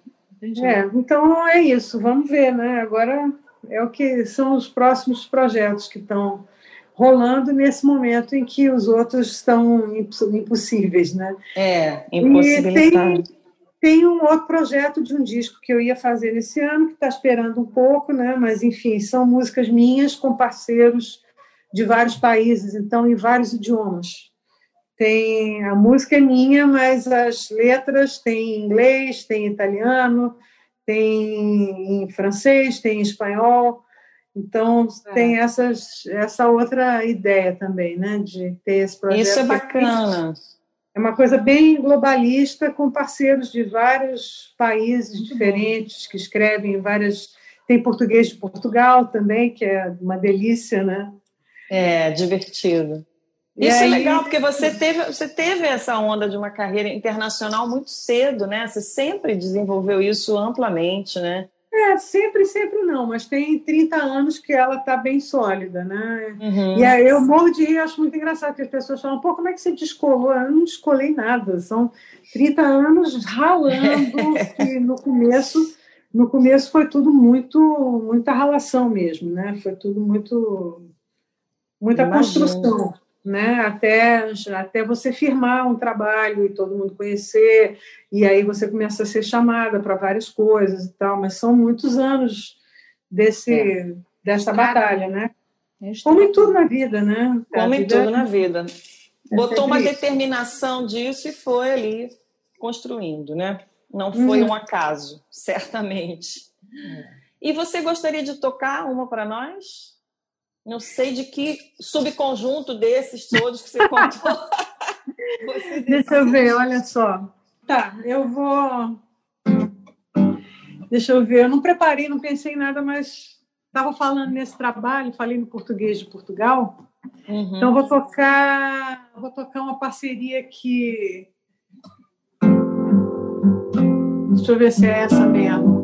que... é, então é isso. Vamos ver, né? Agora é o que são os próximos projetos que estão rolando nesse momento em que os outros estão impossíveis, né? É, impossibilitados. Tem um outro projeto de um disco que eu ia fazer nesse ano, que está esperando um pouco, né? mas, enfim, são músicas minhas com parceiros de vários países, então, em vários idiomas. Tem a música é minha, mas as letras tem em inglês, tem em italiano, tem em francês, tem em espanhol. Então, é. tem essas, essa outra ideia também, né, de ter esse projeto. Isso é bacana. É uma coisa bem globalista, com parceiros de vários países Muito diferentes, bom. que escrevem várias. Tem português de Portugal também, que é uma delícia, né? É, divertido. E Isso é aí... é legal, porque você teve, você teve essa onda de uma carreira internacional muito cedo, né? Você sempre desenvolveu isso amplamente, né? É, sempre, sempre não, mas tem 30 anos que ela está bem sólida, né? Uhum. E aí eu morro de rir, acho muito engraçado que as pessoas falam, pô, como é que você descolou? Eu não descolei nada, são 30 anos ralando, [laughs] que no começo, no começo foi tudo muito, muita ralação mesmo, né? Foi tudo muito, muita Imagina. construção né? Até, até você firmar um trabalho e todo mundo conhecer, e aí você começa a ser chamada para várias coisas e tal, mas são muitos anos desse, é. desta batalha, né? É Como em tudo na vida, né? Como em tudo na vida. É Botou uma determinação disso e foi ali construindo, né? Não foi uhum. um acaso, certamente. É. E você gostaria de tocar uma para nós? Não sei de que subconjunto desses todos que você contou. [laughs] você Deixa eu ver, olha só. Tá, eu vou. Deixa eu ver, eu não preparei, não pensei em nada, mas estava falando nesse trabalho, falei no português de Portugal. Uhum. Então vou tocar, vou tocar uma parceria que Deixa eu ver se é essa mesmo.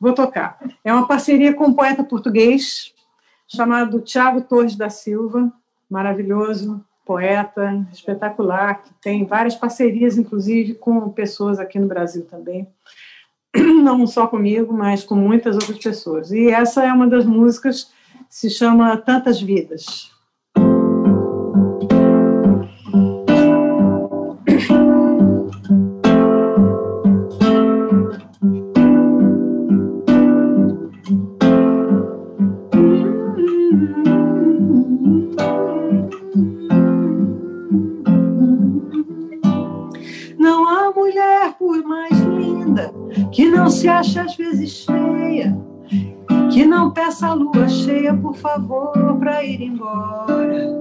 Vou tocar. É uma parceria com um poeta português chamado Tiago Torres da Silva, maravilhoso, poeta, espetacular, que tem várias parcerias, inclusive, com pessoas aqui no Brasil também. [clears throat] Não só comigo, mas com muitas outras pessoas. E essa é uma das músicas, se chama Tantas Vidas. Favor, para ir embora.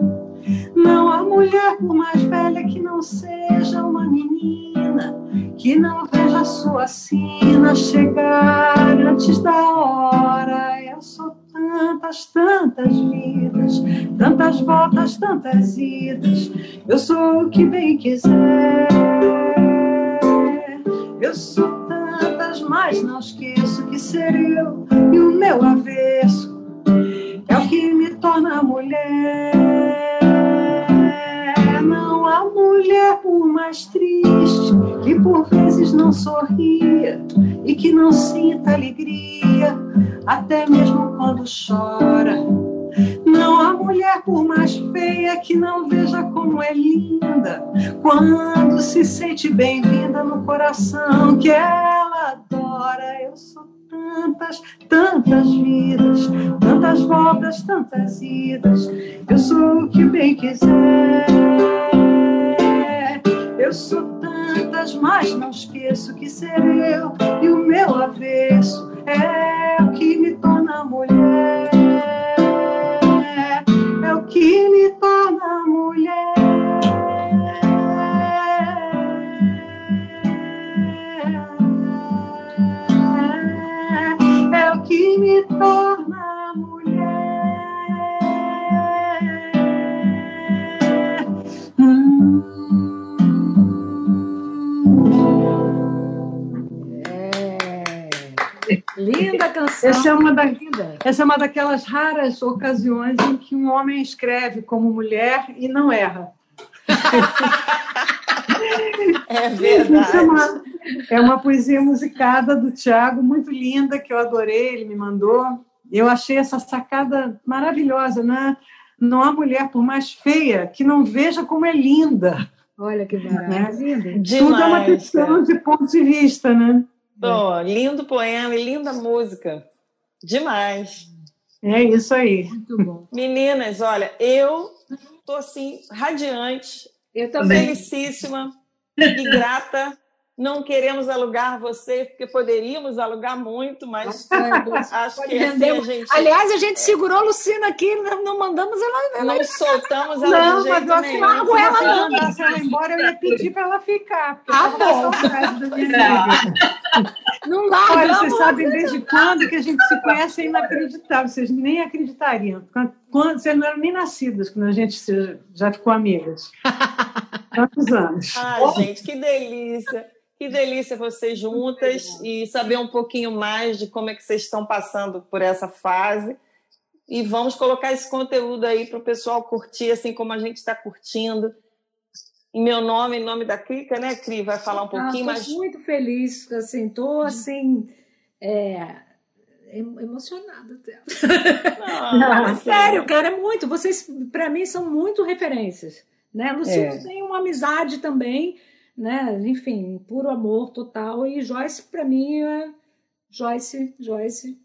Não há mulher, por mais velha que não seja uma menina, que não veja sua sina chegar antes da hora. Eu sou tantas, tantas vidas, tantas voltas, tantas idas. Eu sou o que bem quiser. Eu sou mas não esqueço que ser eu e o meu avesso é o que me torna mulher. Não há mulher por mais triste que por vezes não sorria e que não sinta alegria, até mesmo quando chora. Não há mulher por mais feia que não veja como é linda quando se sente bem-vinda no coração que ela adora. Eu sou tantas, tantas vidas, tantas voltas, tantas idas. Eu sou o que bem quiser. Eu sou tantas, mas não esqueço que ser eu e o meu avesso é o que me torna Essa é uma da, essa é uma daquelas raras ocasiões em que um homem escreve como mulher e não erra. [laughs] É verdade. É uma, é uma poesia musicada do Tiago, muito linda, que eu adorei, ele me mandou. Eu achei essa sacada maravilhosa, né? Não há mulher, por mais feia, que não veja como é linda. Olha que maravilha. Né? Tudo é uma questão de ponto de vista, né? Oh, lindo poema e linda música. Demais. É isso aí. Muito bom. Meninas, olha, eu tô assim, radiante. Eu também. Felicíssima e grata não queremos alugar você, porque poderíamos alugar muito, mas [laughs] acho que assim a gente. Aliás, a gente segurou a Lucina aqui, não mandamos ela. ela não soltamos ela não, de jeito mas nenhum. Não, mas ela não. Se mandasse ela embora, eu ia pedir para ela ficar. Ah, bom. [laughs] Não larga. Olha, vocês sabem desde quando que a gente se conhece é inacreditável. Vocês nem acreditariam. Quando, vocês não eram nem nascidas quando a gente já ficou amigas. [laughs] Quantos anos? Ai, gente, que delícia. Que delícia vocês juntas e saber um pouquinho mais de como é que vocês estão passando por essa fase. E vamos colocar esse conteúdo aí para o pessoal curtir, assim como a gente está curtindo. Em meu nome, em nome da Crica, né, Cri? Vai falar um pouquinho, ah, mas. muito feliz, assim, estou assim. É, emocionada até. Não, sério, cara, é muito. Vocês, para mim, são muito referências. Né? Luciano é. tem uma amizade também né? Enfim, puro amor total. E Joyce, para mim, é Joyce, Joyce.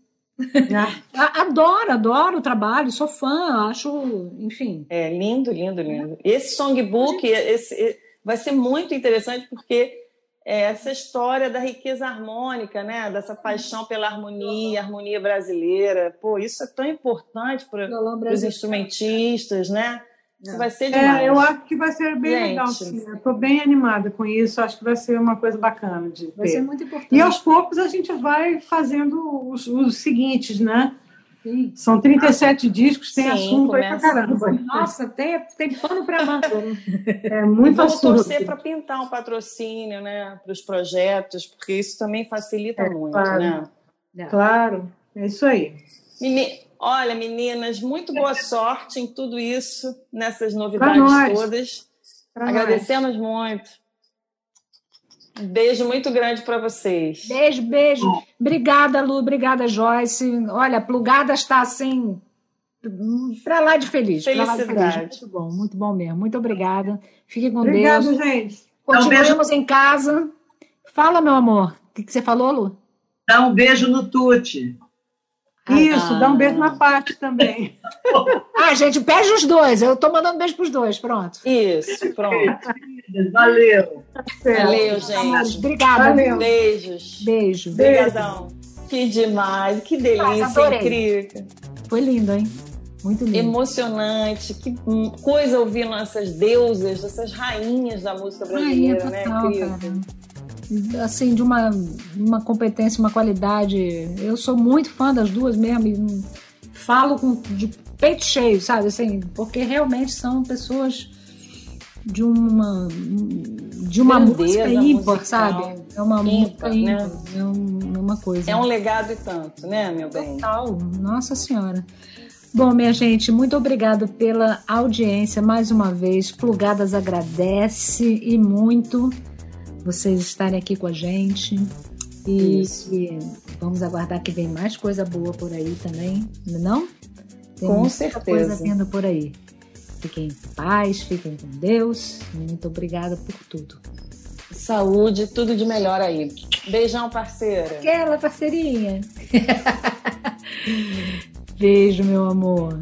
Ah. [laughs] adoro, adoro o trabalho, sou fã, acho, enfim. É lindo, lindo, lindo. Esse songbook esse, vai ser muito interessante porque é essa história da riqueza harmônica, né? Dessa paixão pela harmonia, harmonia brasileira. Pô, isso é tão importante para os instrumentistas, né? Isso vai ser demais. É, eu acho que vai ser bem Gente. legal, sim. Eu estou bem animada com isso. Acho que vai ser uma coisa bacana de Vai ter. ser muito importante. E aos poucos a gente vai fazendo os, os seguintes, né? Sim. São 37 discos, tem Sim, assunto aí pra caramba. Nossa, tem, tem pano para manga. É muito Vamos assunto. torcer para pintar um patrocínio né, para os projetos, porque isso também facilita é, muito. Claro. Né? Claro, é isso aí. Meni Olha, meninas, muito boa sorte em tudo isso, nessas novidades todas. Pra Agradecemos nós. muito. Um beijo muito grande para vocês. Beijo, beijo. Obrigada, Lu. Obrigada, Joyce. Olha, Plugada está assim para lá de feliz. Felicidade. De feliz. Muito bom, muito bom mesmo. Muito obrigada. Fiquem com Obrigado, Deus. gente. Continuamos um em casa. Fala, meu amor. O que, que você falou, Lu? Dá um beijo no Tuti. Isso, dá um beijo na parte também. [laughs] ah, gente, pede os dois. Eu estou mandando beijo para os dois, pronto. Isso, pronto. Valeu. Valeu, gente. Obrigada. Valeu. Beijos. Beijo. Obrigadão. Que demais, que delícia, incrível. Foi lindo, hein? Muito lindo. Emocionante. Que coisa ouvir essas deusas, essas rainhas da música brasileira, Rainha total, né? Cara. Assim, de uma, uma competência, uma qualidade. Eu sou muito fã das duas mesmo. falo com, de peito cheio, sabe? Assim, porque realmente são pessoas de uma de uma música ímpar, sabe? É uma música ímpar, né? é, um, é uma coisa. É um legado e tanto, né, meu bem? Total, nossa senhora. Bom, minha gente, muito obrigado pela audiência mais uma vez. Plugadas agradece e muito vocês estarem aqui com a gente. E, e vamos aguardar que vem mais coisa boa por aí também, não? Tem com certeza. coisa vindo por aí. Fiquem em paz, fiquem com Deus. Muito obrigada por tudo. Saúde, tudo de melhor aí. Beijão, parceira. Aquela parceirinha. [laughs] Beijo, meu amor.